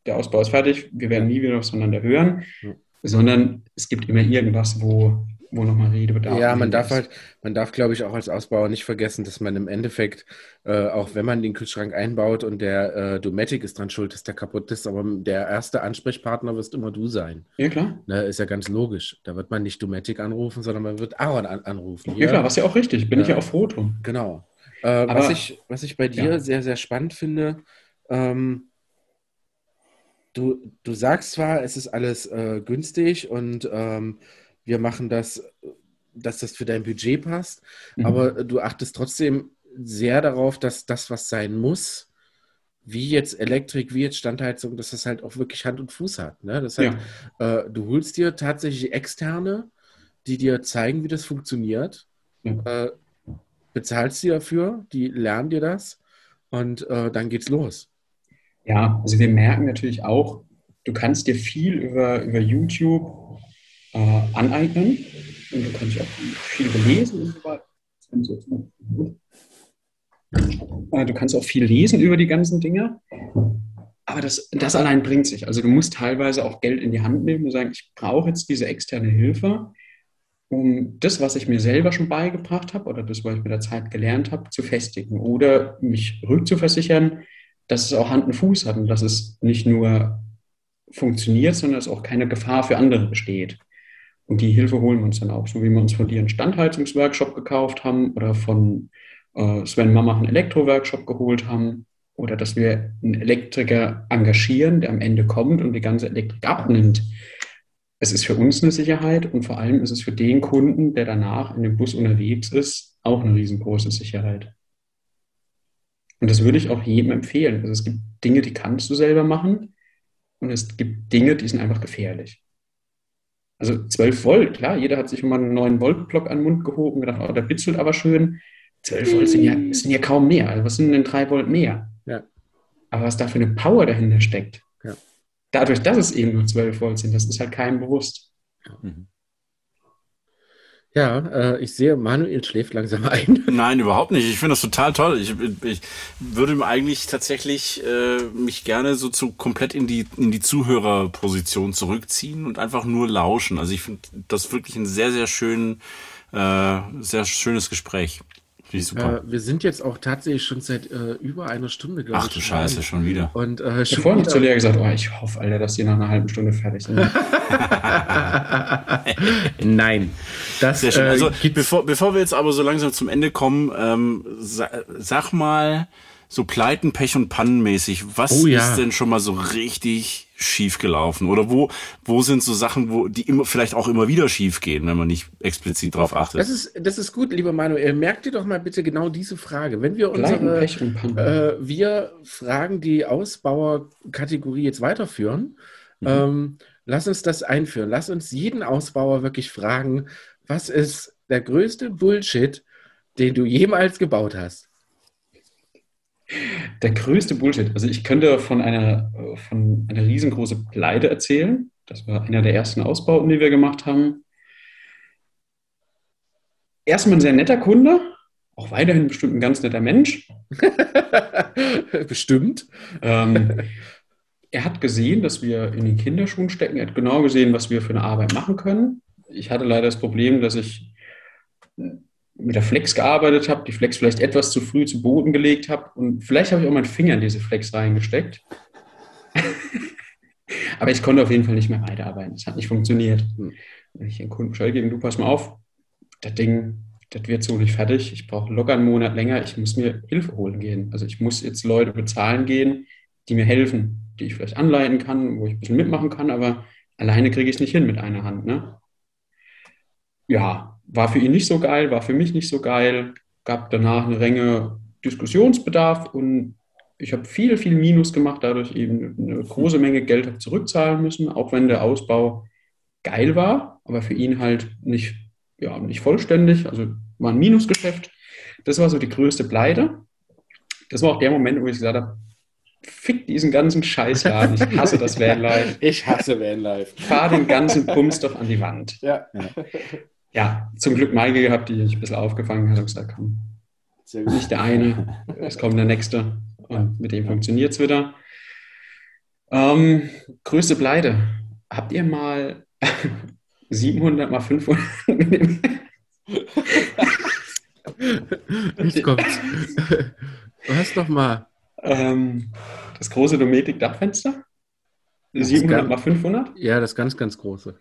der Ausbau ist fertig, wir werden nie wieder aufeinander hören, ja. sondern es gibt immer irgendwas, wo wo nochmal Redebedarf Ja, man ist. darf halt, man darf, glaube ich, auch als Ausbauer nicht vergessen, dass man im Endeffekt, äh, auch wenn man den Kühlschrank einbaut und der äh, Dometic ist dran schuld, dass der kaputt ist, aber der erste Ansprechpartner wirst immer du sein. Ja, klar. Ne, ist ja ganz logisch. Da wird man nicht Dometic anrufen, sondern man wird Aaron an anrufen. Ja, klar, was ja auch richtig. Bin ich Ja. ja auch froh drum. Genau. Äh, was, Aber- ich, was ich bei dir Ja. sehr, sehr spannend finde, ähm, du, du sagst zwar, es ist alles äh, günstig und ähm, wir machen das, dass das für dein Budget passt, Mhm. aber du achtest trotzdem sehr darauf, dass das, was sein muss, wie jetzt Elektrik, wie jetzt Standheizung, dass das halt auch wirklich Hand und Fuß hat. Ne? Das heißt, Ja. äh, du holst dir tatsächlich externe, die dir zeigen, wie das funktioniert, Ja. äh, bezahlst sie dafür, die lernen dir das und äh, dann geht's los. Ja, also wir merken natürlich auch, du kannst dir viel über, über YouTube äh, aneignen und du kannst auch viel lesen Äh, Du kannst auch viel lesen über die ganzen Dinge. Aber das, das allein bringt sich. Also du musst teilweise auch Geld in die Hand nehmen und sagen, ich brauche jetzt diese externe Hilfe, um das, was ich mir selber schon beigebracht habe oder das, was ich mit der Zeit gelernt habe, zu festigen oder mich rückzuversichern, dass es auch Hand und Fuß hat und dass es nicht nur funktioniert, sondern dass auch keine Gefahr für andere besteht. Und die Hilfe holen wir uns dann auch, so wie wir uns von dir einen Standheizungsworkshop gekauft haben oder von äh, Sven Mama einen Elektroworkshop geholt haben oder dass wir einen Elektriker engagieren, der am Ende kommt und die ganze Elektrik abnimmt. Es ist für uns eine Sicherheit und vor allem ist es für den Kunden, der danach in dem Bus unterwegs ist, auch eine riesengroße Sicherheit. Und das würde ich auch jedem empfehlen. Also es gibt Dinge, die kannst du selber machen und es gibt Dinge, die sind einfach gefährlich. Also 12 Volt, klar, jeder hat sich immer einen neuen Voltblock an den Mund gehoben und gedacht, oh, der bitzelt aber schön. 12 Volt sind ja, sind ja kaum mehr. Also was sind denn 3 Volt mehr? Ja. Aber was da für eine Power dahinter steckt, Ja. dadurch, dass es eben nur 12 Volt sind, das ist halt keinem bewusst. Ja, äh, ich sehe, Manuel schläft langsam ein. Nein, überhaupt nicht. Ich finde das total toll. Ich, ich würde eigentlich tatsächlich äh, mich gerne so zu komplett in die in die Zuhörerposition zurückziehen und einfach nur lauschen. Also ich finde das wirklich ein sehr sehr schön äh, sehr schönes Gespräch. Finde ich super. Äh, wir sind jetzt auch tatsächlich schon seit äh, über einer Stunde, glaube Ach du Scheiße, schon wieder. Und äh, Ich vorhin wieder- zu Lea gesagt, oh, ich hoffe, Alter, dass die nach einer halben Stunde fertig sind. Nein. Das Sehr schön. äh, Also bevor, bevor wir jetzt aber so langsam zum Ende kommen, ähm, sa sag mal so Pleiten, Pech und Pannenmäßig, was Oh ja. ist denn schon mal so richtig schief gelaufen? Oder wo, wo sind so Sachen, wo die immer vielleicht auch immer wieder schief gehen, wenn man nicht explizit drauf achtet? das, ist, das ist gut, lieber Manuel. Merk dir doch mal bitte genau diese Frage. Wenn wir Pleiten, unsere, Pech und Pannen. äh, wir Fragen die Ausbauerkategorie jetzt weiterführen, ähm, lass uns das einführen. Lass uns jeden Ausbauer wirklich fragen, was ist der größte Bullshit, den du jemals gebaut hast? Der größte Bullshit. Also ich könnte von einer, äh, von einer riesengroßen Pleite erzählen. Das war einer der ersten Ausbauten, die wir gemacht haben. Erstmal ein sehr netter Kunde, auch weiterhin bestimmt ein ganz netter Mensch. Bestimmt. Ähm, er hat gesehen, dass wir in den Kinderschuhen stecken. Er hat genau gesehen, was wir für eine Arbeit machen können. Ich hatte leider das Problem, dass ich mit der Flex gearbeitet habe, die Flex vielleicht etwas zu früh zu Boden gelegt habe und vielleicht habe ich auch meinen Finger in diese Flex reingesteckt. Aber ich konnte auf jeden Fall nicht mehr weiterarbeiten. Es hat nicht funktioniert. Wenn ich den Kunden Bescheid gebe, du pass mal auf, das Ding, das wird so nicht fertig. Ich brauche locker einen Monat länger. Ich muss mir Hilfe holen gehen. Also ich muss jetzt Leute bezahlen gehen, die mir helfen, die ich vielleicht anleiten kann, wo ich ein bisschen mitmachen kann, aber alleine kriege ich es nicht hin mit einer Hand. Ne? Ja, war für ihn nicht so geil, war für mich nicht so geil. Gab danach eine Menge Diskussionsbedarf und ich habe viel, viel Minus gemacht, dadurch eben eine große Menge Geld habe zurückzahlen müssen, auch wenn der Ausbau geil war, aber für ihn halt nicht, ja, nicht vollständig, also war ein Minusgeschäft. Das war so die größte Pleite. Das war auch der Moment, wo ich gesagt habe, fick diesen ganzen Scheißladen, ich hasse das Vanlife. Ich hasse Vanlife. Fahr den ganzen Bums doch an die Wand. Ja, Ja, zum Glück Maike gehabt, die mich ein bisschen aufgefangen hat und gesagt, komm, sehr gut. nicht der eine, es kommt der nächste und mit dem funktioniert es wieder. Ähm, größte Pleite. Habt ihr mal 700 mal 500 Jetzt kommt's. Was doch mal? ähm, das große Dometic-Dachfenster. 700 mal 500. Ja, das ganz, ganz große.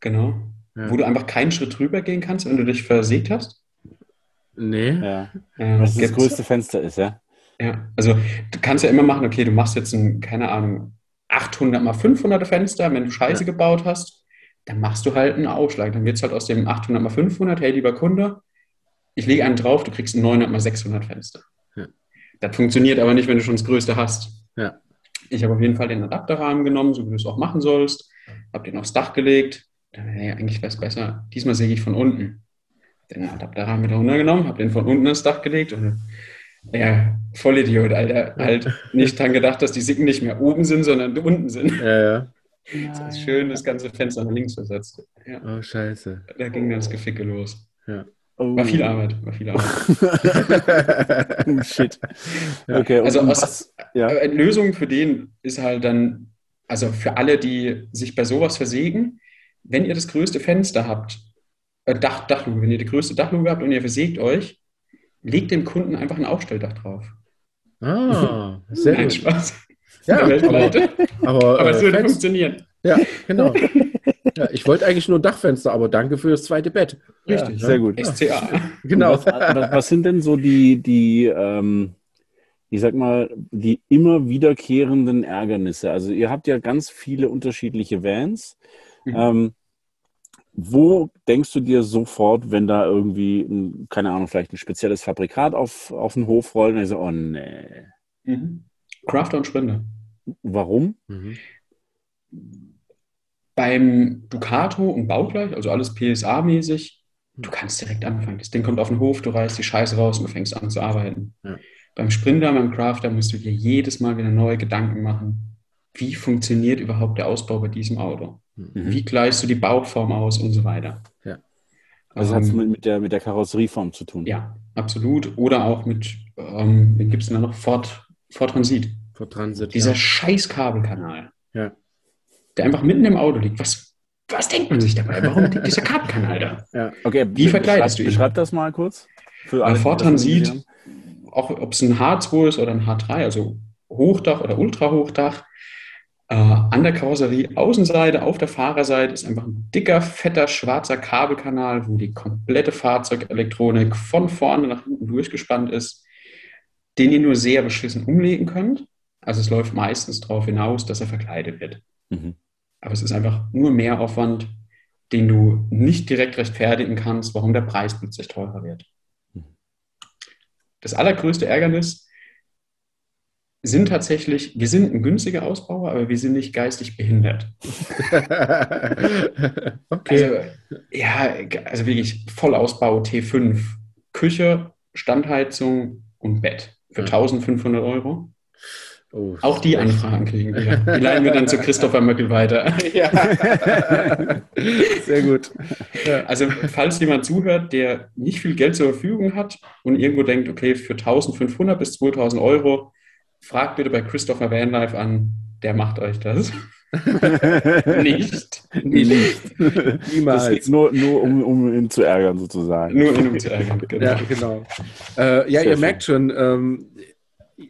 Genau. Ja. Wo du einfach keinen Schritt drüber gehen kannst, wenn du dich versägt hast. Nee. Ja. Was das gibt's. größte Fenster ist, ja? Ja, also du kannst ja immer machen, okay, du machst jetzt ein, keine Ahnung, 800 mal 500 Fenster, wenn du Scheiße Ja. gebaut hast, dann machst du halt einen Ausschlag. Dann wird es halt aus dem 800 mal 500, hey, lieber Kunde, ich lege einen drauf, du kriegst ein 900 mal 600 Fenster. Ja. Das funktioniert aber nicht, wenn du schon das Größte hast. Ja. Ich habe auf jeden Fall den Adapterrahmen genommen, so wie du es auch machen sollst, habe den aufs Dach gelegt. Dann, hey, eigentlich wäre es besser, diesmal säge ich von unten. Den Adapterrahmen wieder runtergenommen, habe den von unten ins Dach gelegt und ja, Vollidiot, Alter. Halt nicht dran gedacht, dass die Sicken nicht mehr oben sind, sondern unten sind. Ja, ja. Das ist schön das ganze Fenster nach links versetzt. Ja, Oh, scheiße. da ging dann das Geficke los. Oh. War viel Arbeit, war viel Arbeit. oh, shit. Okay, Also aus- was, ja. Lösung für den ist halt dann, also für alle, die sich bei sowas versägen, wenn ihr das größte Fenster habt, äh, Dach, Dachluke, wenn ihr die größte Dachluke habt und ihr versägt euch, legt dem Kunden einfach ein Aufstelldach drauf. Ah, sehr Nein, gut. Spaß. Ja, Weltweite. aber, Aber äh, es würde Fenster- funktionieren. Ja, genau. Ja, ich wollte eigentlich nur Dachfenster, aber danke für das zweite Bett. Richtig. sehr gut. SCA. Genau. Was, was, was sind denn so die, die ähm, ich sag mal, die immer wiederkehrenden Ärgernisse? Also ihr habt ja ganz viele unterschiedliche Vans. Mhm. Ähm, wo denkst du dir sofort, wenn da irgendwie, ein, keine Ahnung, vielleicht ein spezielles Fabrikat auf, auf den Hof rollt und ich so, oh nee. Mhm. Crafter und Sprinter. Warum? Mhm. Beim Ducato und baugleich, also alles PSA-mäßig, du kannst direkt anfangen. Das Ding kommt auf den Hof, du reißt die Scheiße raus und du fängst an zu arbeiten. Ja. Beim Sprinter, beim Crafter musst du dir jedes Mal wieder neue Gedanken machen. Wie funktioniert überhaupt der Ausbau bei diesem Auto? Mhm. Wie gleichst du die Bauform aus und so weiter? Ja. Also hat es Ähm, mit, der, mit der Karosserieform zu tun. ja, absolut. Oder auch mit, ähm, gibt es denn da noch? Ford, Ford Transit. Vor Transit. Dieser ja. scheiß Kabelkanal. Ja. Der einfach mitten im Auto liegt. Was, was denkt man sich dabei? Warum liegt dieser Kabelkanal da? Okay, Wie verkleidest beschreib, du ihn? Beschreib das mal kurz. Für die Ford Transit, auch ob es ein H2 ist oder ein H3, also Hochdach oder Ultrahochdach, äh, an der Karosserie Außenseite, auf der Fahrerseite ist einfach ein dicker, fetter, schwarzer Kabelkanal, wo die komplette Fahrzeugelektronik von vorne nach hinten durchgespannt ist, den ihr nur sehr beschissen umlegen könnt. Also es läuft meistens darauf hinaus, dass er verkleidet wird. Mhm. Aber es ist einfach nur Mehraufwand, den du nicht direkt rechtfertigen kannst, warum der Preis plötzlich teurer wird. Das allergrößte Ärgernis sind tatsächlich, wir sind ein günstiger Ausbauer, aber wir sind nicht geistig behindert. okay. Also, ja, also wirklich Vollausbau T5, Küche, Standheizung und Bett für Ja. 1500 Euro. Oh, Auch die Anfragen kriegen wir. Die leiten wir dann zu Christopher Möckel weiter. Ja. Sehr gut. Ja. Also, falls jemand zuhört, der nicht viel Geld zur Verfügung hat und irgendwo denkt, okay, für 1500 bis 2000 Euro, fragt bitte bei Christopher Vanlife an, der macht euch das. nicht. Nicht. Niemals. nur, nur um, um ihn zu ärgern, sozusagen. Nur ihn um zu ärgern. Genau. Ja, genau. Äh, ja, ihr schön. merkt schon, ähm,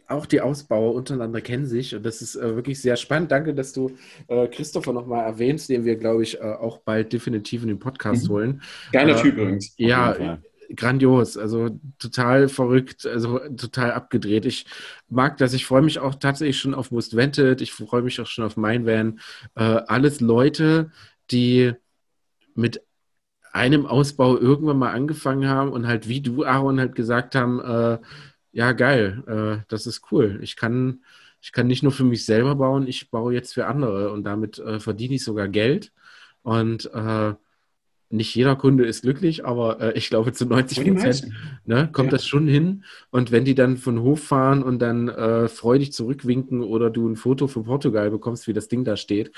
auch die Ausbauer untereinander kennen sich und das ist äh, wirklich sehr spannend. Danke, dass du äh, Christopher nochmal erwähnst, den wir, glaube ich, äh, auch bald definitiv in den Podcast Mhm. holen. Geiler Äh, Typ übrigens. Ja. Grandios, also total verrückt, also total abgedreht. Ich mag das, ich freue mich auch tatsächlich schon auf Most Vented, ich freue mich auch schon auf mein Van. Äh, alles Leute, die mit einem Ausbau irgendwann mal angefangen haben und halt wie du, Aaron, halt gesagt haben, äh, ja geil, äh, das ist cool. Ich kann, ich kann nicht nur für mich selber bauen, ich baue jetzt für andere und damit äh, verdiene ich sogar Geld. Und äh, nicht jeder Kunde ist glücklich, aber äh, ich glaube zu 90 Und die Prozent ne, kommt Ja. das schon hin. Und wenn die dann von Hof fahren und dann äh, freudig zurückwinken oder du ein Foto von Portugal bekommst, wie das Ding da steht,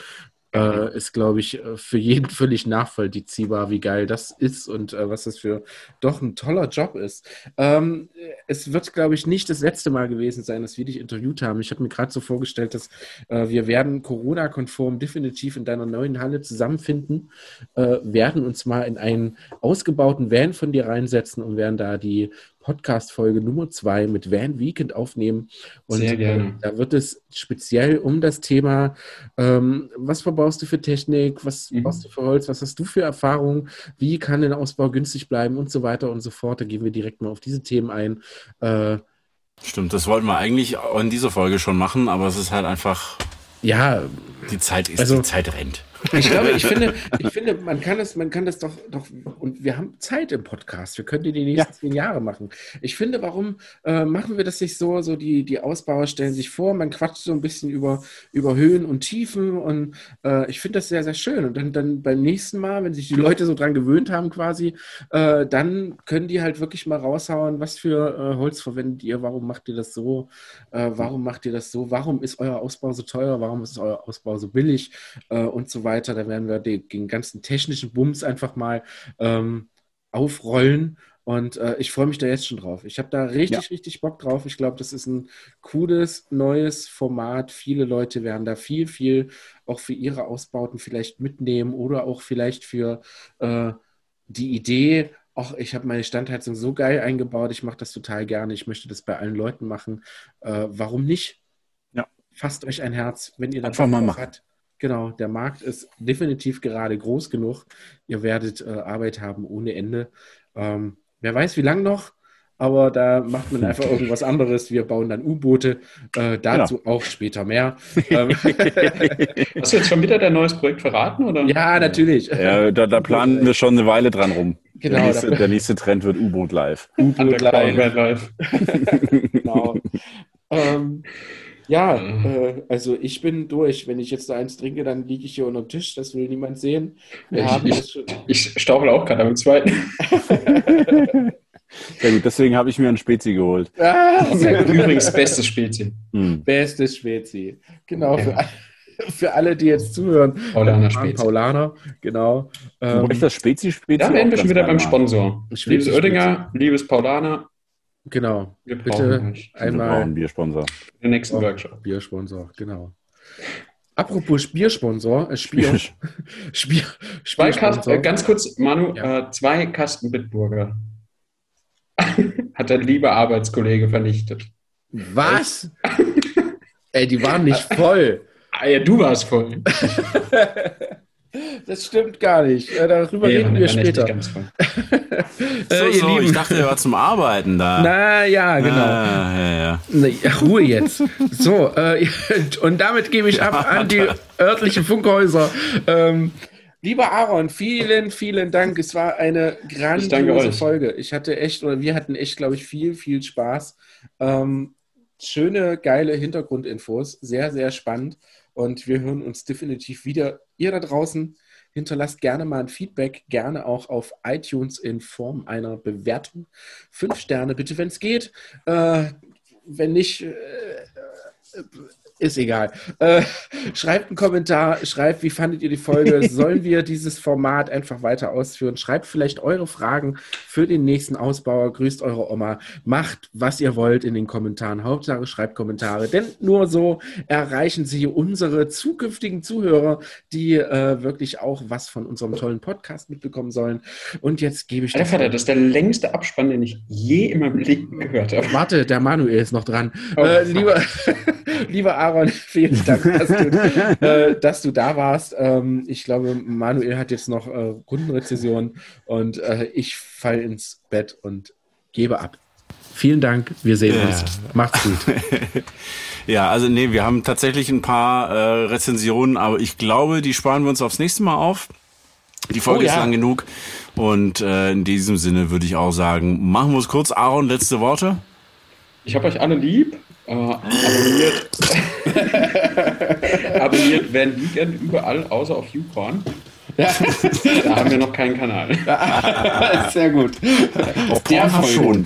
äh, ist, glaube ich, äh, für jeden völlig nachvollziehbar, wie geil das ist und äh, was das für doch ein toller Job ist. Ähm, es wird, glaube ich, nicht das letzte Mal gewesen sein, dass wir dich interviewt haben. Ich habe mir gerade so vorgestellt, dass äh, wir werden Corona-konform definitiv in deiner neuen Halle zusammenfinden, äh, werden uns mal in einen ausgebauten Van von dir reinsetzen und werden da die Podcast-Folge Nummer zwei mit Van Weekend aufnehmen. Und Sehr gerne. Äh, da wird es speziell um das Thema, ähm, was verbaust du für Technik, was mhm. baust du für Holz, was hast du für Erfahrungen, wie kann der Ausbau günstig bleiben und so weiter und so fort. Da gehen wir direkt mal auf diese Themen ein. Äh, Stimmt, das wollten wir eigentlich in dieser Folge schon machen, aber es ist halt einfach. Ja. Die Zeit ist, also, die Zeit rennt. Ich glaube, ich finde, ich finde, man kann es, man kann das doch, doch, und wir haben Zeit im Podcast. Wir können die die nächsten ja. zehn Jahre machen. Ich finde, warum äh, machen wir das nicht so? So die, die Ausbauer stellen sich vor, man quatscht so ein bisschen über, über Höhen und Tiefen und äh, ich finde das sehr, sehr schön. Und dann, dann beim nächsten Mal, wenn sich die Leute so dran gewöhnt haben, quasi, äh, dann können die halt wirklich mal raushauen, was für äh, Holz verwendet ihr, warum macht ihr das so, äh, warum macht ihr das so, warum ist euer Ausbau so teuer, warum ist euer Ausbau so billig äh, und so weiter weiter. Da werden wir den, den ganzen technischen Bums einfach mal ähm, aufrollen. Und äh, ich freue mich da jetzt schon drauf. Ich habe da richtig, ja. richtig Bock drauf. Ich glaube, das ist ein cooles, neues Format. Viele Leute werden da viel, viel auch für ihre Ausbauten vielleicht mitnehmen oder auch vielleicht für äh, die Idee, ach, ich habe meine Standheizung so geil eingebaut, ich mache das total gerne, ich möchte das bei allen Leuten machen. Äh, warum nicht? Ja. Fasst euch ein Herz, wenn ihr da Einfach mal machen. Genau, der Markt ist definitiv gerade groß genug. Ihr werdet äh, Arbeit haben ohne Ende. Ähm, wer weiß, wie lange noch, aber da macht man einfach irgendwas anderes. Wir bauen dann U-Boote. Äh, dazu genau. auch später mehr. Ähm, Hast du jetzt schon wieder dein neues Projekt verraten? Oder? Ja, natürlich. Ja, da, da planen wir schon eine Weile dran rum. Genau, der, nächste, der nächste Trend wird U-Boot live. U-Boot live. live. genau. ähm, ja, mhm. äh, also ich bin durch. Wenn ich jetzt da eins trinke, dann liege ich hier unter dem Tisch. Das will niemand sehen. Wir ich, ich, ich stauche auch gerade am zweiten. Sehr gut, deswegen habe ich mir ein Spezi geholt. Ah, Übrigens, bestes Spezi. Hm. Bestes Spezi. Genau, ja. für, für, alle, die jetzt zuhören. Paulaner Spezi. Paulaner, genau. Ähm, Wo ist das Spezi-Spezi? Da wären wir schon wieder beim Sponsor. Liebes Oettinger, liebes Paulaner, Genau. Wir Bitte einmal einen Biersponsor. Den nächsten oh, Workshop. Biersponsor, genau. Apropos Biersponsor, äh, Spier, Spier, zwei Kasten, äh, ganz kurz, Manu, ja. äh, zwei Kasten Bitburger hat der liebe Arbeitskollege vernichtet. Was? Ey, die waren nicht voll. Ah, ja, du warst voll. Das stimmt gar nicht. Darüber nee, reden wir später. so, so, ich dachte, er war zum Arbeiten da. Na ja, genau. Ah, ja, ja. Ruhe jetzt. So, äh, und damit gebe ich ab an die örtlichen Funkhäuser. Ähm, lieber Aaron, vielen, vielen Dank. Es war eine grandiose Folge. Ich hatte echt, oder wir hatten echt, glaube ich, viel, viel Spaß. Ähm, schöne, geile Hintergrundinfos. Sehr, sehr spannend. Und wir hören uns definitiv wieder. Ihr da draußen hinterlasst gerne mal ein Feedback, gerne auch auf iTunes in Form einer Bewertung. Fünf Sterne bitte, wenn es geht. Äh, wenn nicht, äh, ist egal. Äh, schreibt einen Kommentar, schreibt, wie fandet ihr die Folge? Sollen wir dieses Format einfach weiter ausführen? Schreibt vielleicht eure Fragen für den nächsten Ausbauer. Grüßt eure Oma. Macht, was ihr wollt in den Kommentaren. Hauptsache schreibt Kommentare, denn nur so erreichen sie unsere zukünftigen Zuhörer, die äh, wirklich auch was von unserem tollen Podcast mitbekommen sollen. Und jetzt gebe ich. Alter, das ist der längste Abspann, den ich je in meinem Leben gehört habe. Warte, der Manuel ist noch dran. Oh, äh, lieber, lieber Aaron, vielen Dank, dass du, äh, dass du da warst. Ähm, ich glaube, Manuel hat jetzt noch äh, Kundenrezession und äh, ich falle ins Bett und gebe ab. Vielen Dank, wir sehen ja. uns. Macht's gut. ja, also nee, wir haben tatsächlich ein paar äh, Rezensionen, aber ich glaube, die sparen wir uns aufs nächste Mal auf. Die Folge oh, ja. ist lang genug. Und äh, in diesem Sinne würde ich auch sagen, machen wir es kurz. Aaron, letzte Worte. Ich habe euch alle lieb. Äh, abonniert. abonniert Van Weekend überall, außer auf YouPorn. Ja. da haben wir noch keinen Kanal. Sehr gut. Auf Pornhub schon.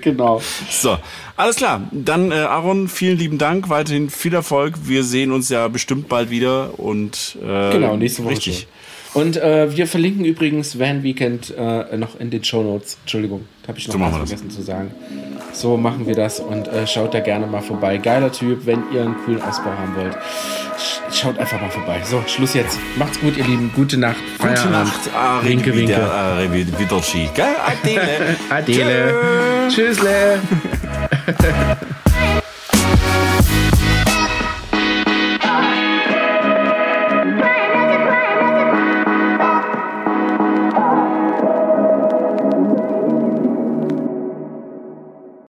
genau. So, alles klar. Dann, äh, Aaron, vielen lieben Dank. Weiterhin viel Erfolg. Wir sehen uns ja bestimmt bald wieder. Und, äh, genau, nächste Woche. Richtig. Schon. Und äh, wir verlinken übrigens Van Weekend äh, noch in den Show Notes. Entschuldigung, habe ich noch So was wir das. vergessen zu sagen. So machen wir das und äh, schaut da gerne mal vorbei. Geiler Typ, wenn ihr einen coolen Ausbau haben wollt. Sch schaut einfach mal vorbei. So, Schluss jetzt. Macht's gut, ihr Lieben. Gute Nacht. Gute Feierabend. Nacht. Ah, Winke, winke. Ah? Adele. Adele. Tschüssle.